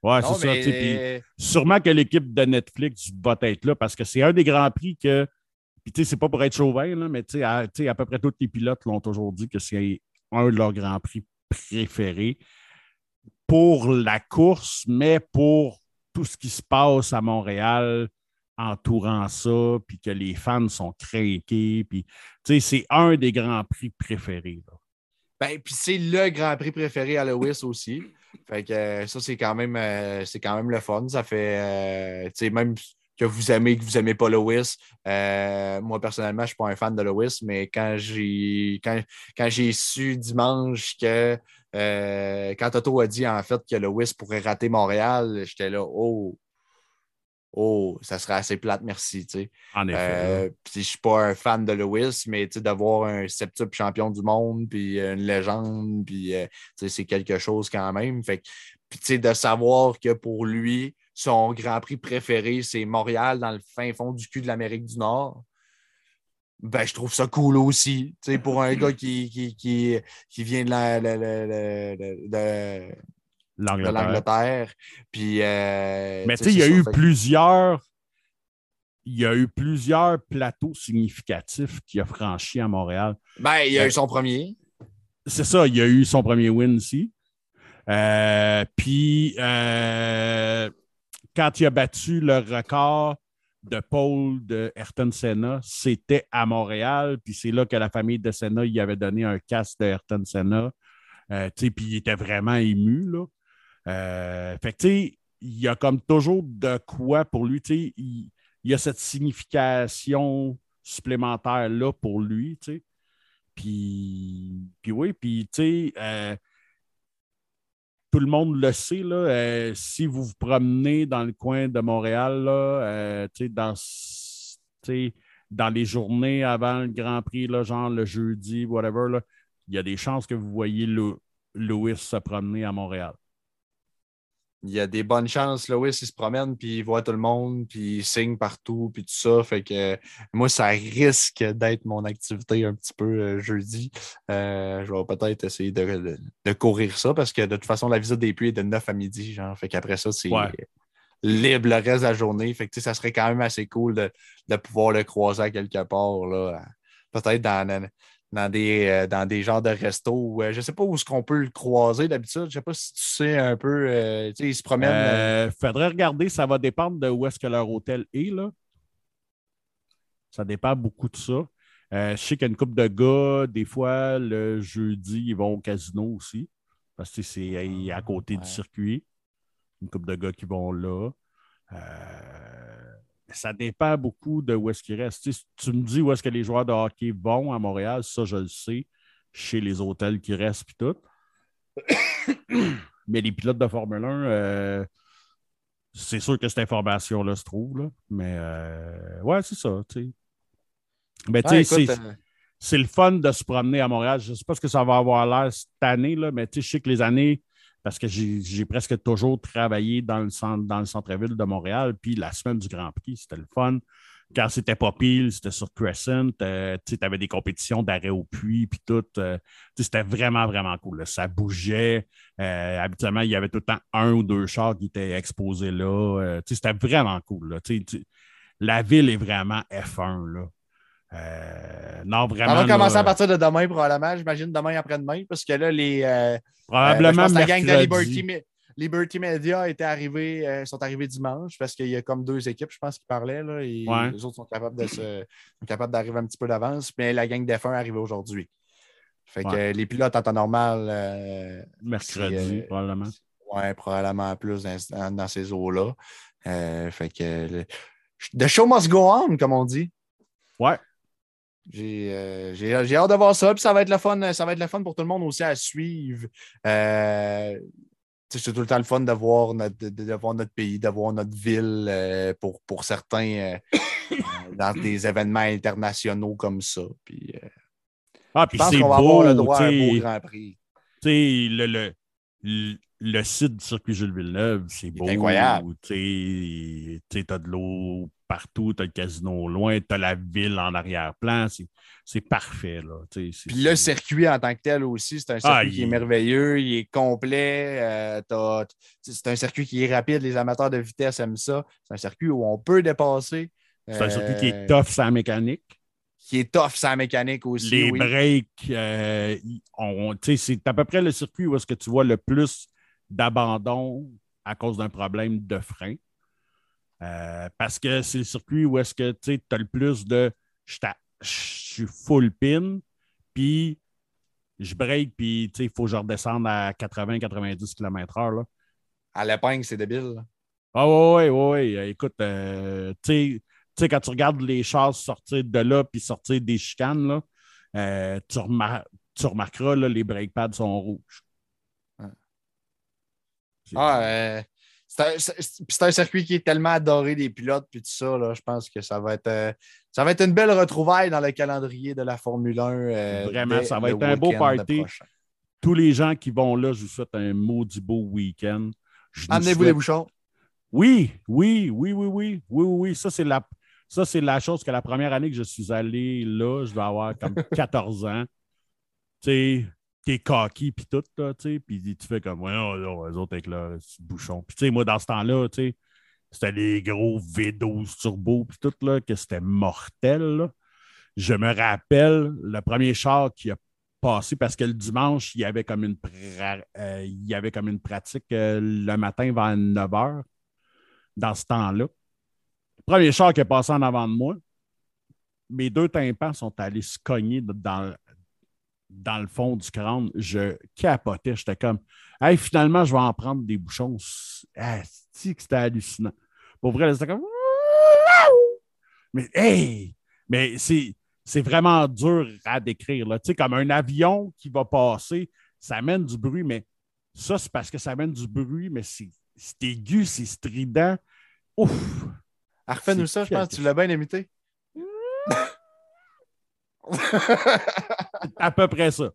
Ouais, c'est ça. puis- mais sûrement que l'équipe de Netflix va être là parce que c'est un des grands prix que. Puis, tu sais, c'est pas pour être chauvin, là, mais tu sais, à, à peu près tous les pilotes l'ont toujours dit que c'est un de leurs grands prix préférés pour la course, mais pour tout ce qui se passe à Montréal entourant ça, puis que les fans sont craqués. Puis, tu sais, c'est un des grands prix préférés. là. Ben, puis c'est le Grand Prix préféré à Lewis aussi. Fait que euh, ça, c'est quand même euh, c'est quand même le fun. Ça fait euh, même que vous aimez, que vous n'aimez pas Lewis. moi, personnellement, je ne suis pas un fan de Lewis, mais quand j'ai quand, quand j'ai su dimanche que quand Toto a dit en fait que Lewis pourrait rater Montréal, j'étais là, oh, oh, ça serait assez plate, merci. tu sais. En effet. Euh, je suis pas un fan de Lewis, mais tu sais, d'avoir un septuple champion du monde, puis une légende, puis euh, tu sais, c'est quelque chose quand même. Fait puis tu sais, de savoir que pour lui, son Grand Prix préféré, c'est Montréal dans le fin fond du cul de l'Amérique du Nord. Ben, je trouve ça cool aussi. Tu sais, pour un gars qui, qui, qui, qui vient de la- L'Angleterre. l'Angleterre. Puis, euh, Mais tu sais, il y a eu. Fait plusieurs. Il y a eu plusieurs plateaux significatifs qu'il a franchis à Montréal. Ben, il a eu son premier. C'est ça, il a eu son premier win ici. Euh, puis, euh, quand il a battu le record de pole de Ayrton Senna, c'était à Montréal. Puis c'est là que la famille de Senna il avait donné un casque de Ayrton Senna. Euh, puis il était vraiment ému. Là. Euh, fait que, tu sais, il y a comme toujours de quoi pour lui. Tu sais, il, y a cette signification supplémentaire-là pour lui. Tu sais. Puis, puis oui, puis tu sais, euh, tout le monde le sait, là, euh, si vous vous promenez dans le coin de Montréal, là, tu sais, dans, dans les journées avant le Grand Prix, là, genre le jeudi, whatever, là, il y a des chances que vous voyez le, Lewis se promener à Montréal. Il y a des bonnes chances. Lewis, il se promène, puis il voit tout le monde, puis il signe partout, puis tout ça. Fait que moi, ça risque d'être mon activité un petit peu euh, jeudi. Euh, je vais peut-être essayer de, courir ça parce que de toute façon, la visite des puits est de 9 à midi. Genre. Fait qu'après ça, c'est libre le reste de la journée. Fait que ça serait quand même assez cool de, pouvoir le croiser à quelque part. Là. Peut-être dans, dans des, euh, dans des genres de restos. je ne sais pas où est-ce qu'on peut le croiser d'habitude. Je ne sais pas si tu sais un peu. Euh, tu sais, il se promène. Il euh, faudrait regarder, ça va dépendre de où est-ce que leur hôtel est. Là. Ça dépend beaucoup de ça. je sais qu'il y a une couple de gars, des fois, le jeudi, ils vont au casino aussi. Parce que c'est à côté du circuit. Une couple de gars qui vont là. Euh, ça dépend beaucoup de où est-ce qu'ils restent. tu me dis où est-ce que les joueurs de hockey vont à Montréal, ça, je le sais, chez les hôtels qui restent puis tout. [COUGHS] Mais les pilotes de Formule 1, euh, c'est sûr que cette information-là se trouve. Là. Mais euh, ouais, c'est ça. Mais tu sais, euh, c'est le fun de se promener à Montréal. Je ne sais pas ce que ça va avoir l'air cette année, là, mais je sais que les années parce que j'ai presque toujours travaillé dans le, centre, dans le centre-ville de Montréal. Puis la semaine du Grand Prix, c'était le fun. Quand c'était pas pile, c'était sur Crescent. Euh, tu avais des compétitions d'arrêt au puits, puis tout. Euh, c'était vraiment, vraiment cool. Ça bougeait. Euh, habituellement, il y avait tout le temps un ou deux chars qui étaient exposés là. c'était vraiment cool. la ville est vraiment F1. Là. Euh, non, vraiment. On va commencer à partir de demain, probablement. J'imagine demain après-demain, parce que là, les. Euh, probablement. Euh, la gang de Liberty, Liberty Media était arrivés, sont arrivés dimanche, parce qu'il y a comme deux équipes, je pense, qui parlaient. Là, et les autres sont capables, de se, capables d'arriver un petit peu d'avance, mais la gang d'F1 est arrivée aujourd'hui. Fait que les pilotes en temps normal. Mercredi, probablement. Oui, probablement plus dans, ces eaux-là. fait que. The show must go on, comme on dit. Ouais. Euh, j'ai hâte de voir ça. Puis ça va être le fun, ça va être le fun pour tout le monde aussi à suivre. Euh, c'est tout le temps le fun de voir notre, de, voir notre pays, de voir notre ville euh, pour, pour certains dans [CLEARS THROAT] des événements internationaux comme ça. Puis, ah, puis c'est beau. avoir le droit à un beau Grand Prix. Le, le, le, site du circuit Jules Villeneuve, c'est beau. incroyable. Tu as de l'eau partout, tu as le casino loin, tu as la ville en arrière-plan. C'est parfait. Là. Puis le circuit en tant que tel aussi, c'est un ah, circuit qui est merveilleux, il est complet. Euh, c'est un circuit qui est rapide, les amateurs de vitesse aiment ça. C'est un circuit où on peut dépasser. C'est un circuit qui est euh, tough sans mécanique. Qui est tough sans mécanique aussi. Les breaks, euh, c'est à peu près le circuit où est-ce que tu vois le plus d'abandon à cause d'un problème de frein. Euh, parce que c'est le circuit où est-ce que tu as le plus de je suis full pin, puis je break, puis il faut que je redescende à 80-90 km/h. À l'épingle, c'est débile. Ah oui, oui, oui. Écoute, euh, tu sais, quand tu regardes les chars sortir de là puis sortir des chicanes, là, euh, tu, remarqueras, là, les brake pads sont rouges. Ah, c'est un, circuit qui est tellement adoré des pilotes puis tout ça. Là, je pense que ça va être euh, ça va être une belle retrouvaille dans le calendrier de la Formule 1. Euh, Vraiment, ça va être un beau party. Tous les gens qui vont là, je vous souhaite un maudit beau week-end. Amenez-vous les bouchons. Oui, oui, oui, oui, oui, oui, oui, Ça, c'est la, ça, c'est la chose que la première année que je suis allé là, je vais avoir comme [LAUGHS] 14 ans. Tu sais, t'es cocky, puis tout, tu sais, puis tu fais comme, ouais, non, les autres avec leur bouchon. Puis, tu sais, moi, dans ce temps-là, tu sais, c'était des gros V12 turbo, puis tout, là, que c'était mortel, là. Je me rappelle le premier char qui a passé, parce que le dimanche, il y avait comme une, euh, il y avait comme une pratique euh, le matin vers 9 h, dans ce temps-là. Premier char qui est passé en avant de moi, mes deux tympans sont allés se cogner dans, dans le fond du crâne, je capotais. J'étais comme, hey, finalement, je vais en prendre des bouchons. Ah, c'était hallucinant. Pour vrai, c'était comme, mais hey, mais c'est, c'est vraiment dur à décrire. Là. Tu sais, comme un avion qui va passer, ça amène du bruit, mais ça, c'est parce que ça amène du bruit, mais c'est, aigu, c'est strident. Ouf! Refais-nous ça, je pense que tu l'as bien imité. [LAUGHS] [LAUGHS] à peu près ça.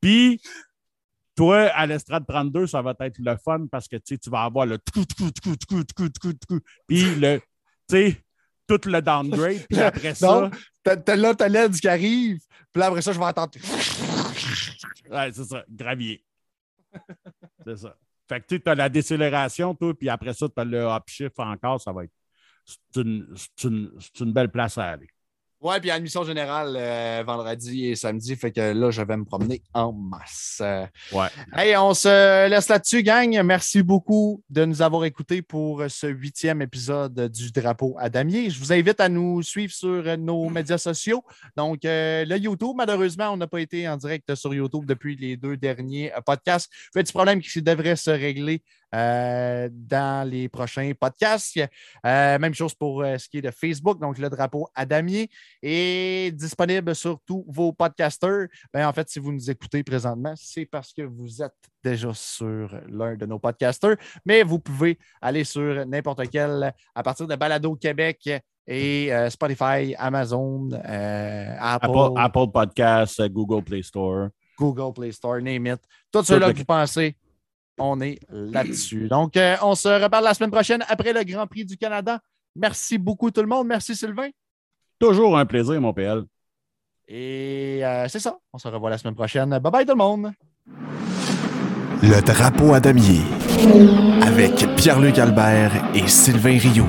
Puis, toi, à l'estrade 32, ça va être le fun parce que tu vas avoir le coup, coup, coup, coup, coup, coup, coup, puis le, tu sais, tout le downgrade, puis après ça. T'as là ta LED qui arrive, puis après ça, je vais attendre. Ouais, c'est ça, gravier. c'est ça. Fait que tu as la décélération, toi, puis après ça, tu as le upshift encore, ça va être. C'est une, une, une belle place à aller. Ouais, puis admission générale euh, vendredi et samedi, fait que là, je vais me promener en masse. Ouais. Hey, on se laisse là-dessus, gang. Merci beaucoup de nous avoir écoutés pour ce huitième épisode du Drapeau à Damier. Je vous invite à nous suivre sur nos médias sociaux. Donc, euh, le YouTube, malheureusement, on n'a pas été en direct sur YouTube depuis les deux derniers podcasts. Petit problème qui devrait se régler euh, dans les prochains podcasts. Euh, même chose pour euh, ce qui est de Facebook, donc le drapeau à damier est disponible sur tous vos podcasters. Ben, en fait, si vous nous écoutez présentement, c'est parce que vous êtes déjà sur l'un de nos podcasters, mais vous pouvez aller sur n'importe quel à partir de Balado Québec et Spotify, Amazon, Apple, Apple, Podcasts, Google Play Store. Google Play Store, name it. Tout cela que vous pensez on est là-dessus. Donc, euh, on se reparle la semaine prochaine après le Grand Prix du Canada. Merci beaucoup tout le monde. Merci Sylvain. Toujours un plaisir, mon PL. Et euh, c'est ça. On se revoit la semaine prochaine. Bye bye tout le monde. Le drapeau à damier avec Pierre-Luc Albert et Sylvain Rioux.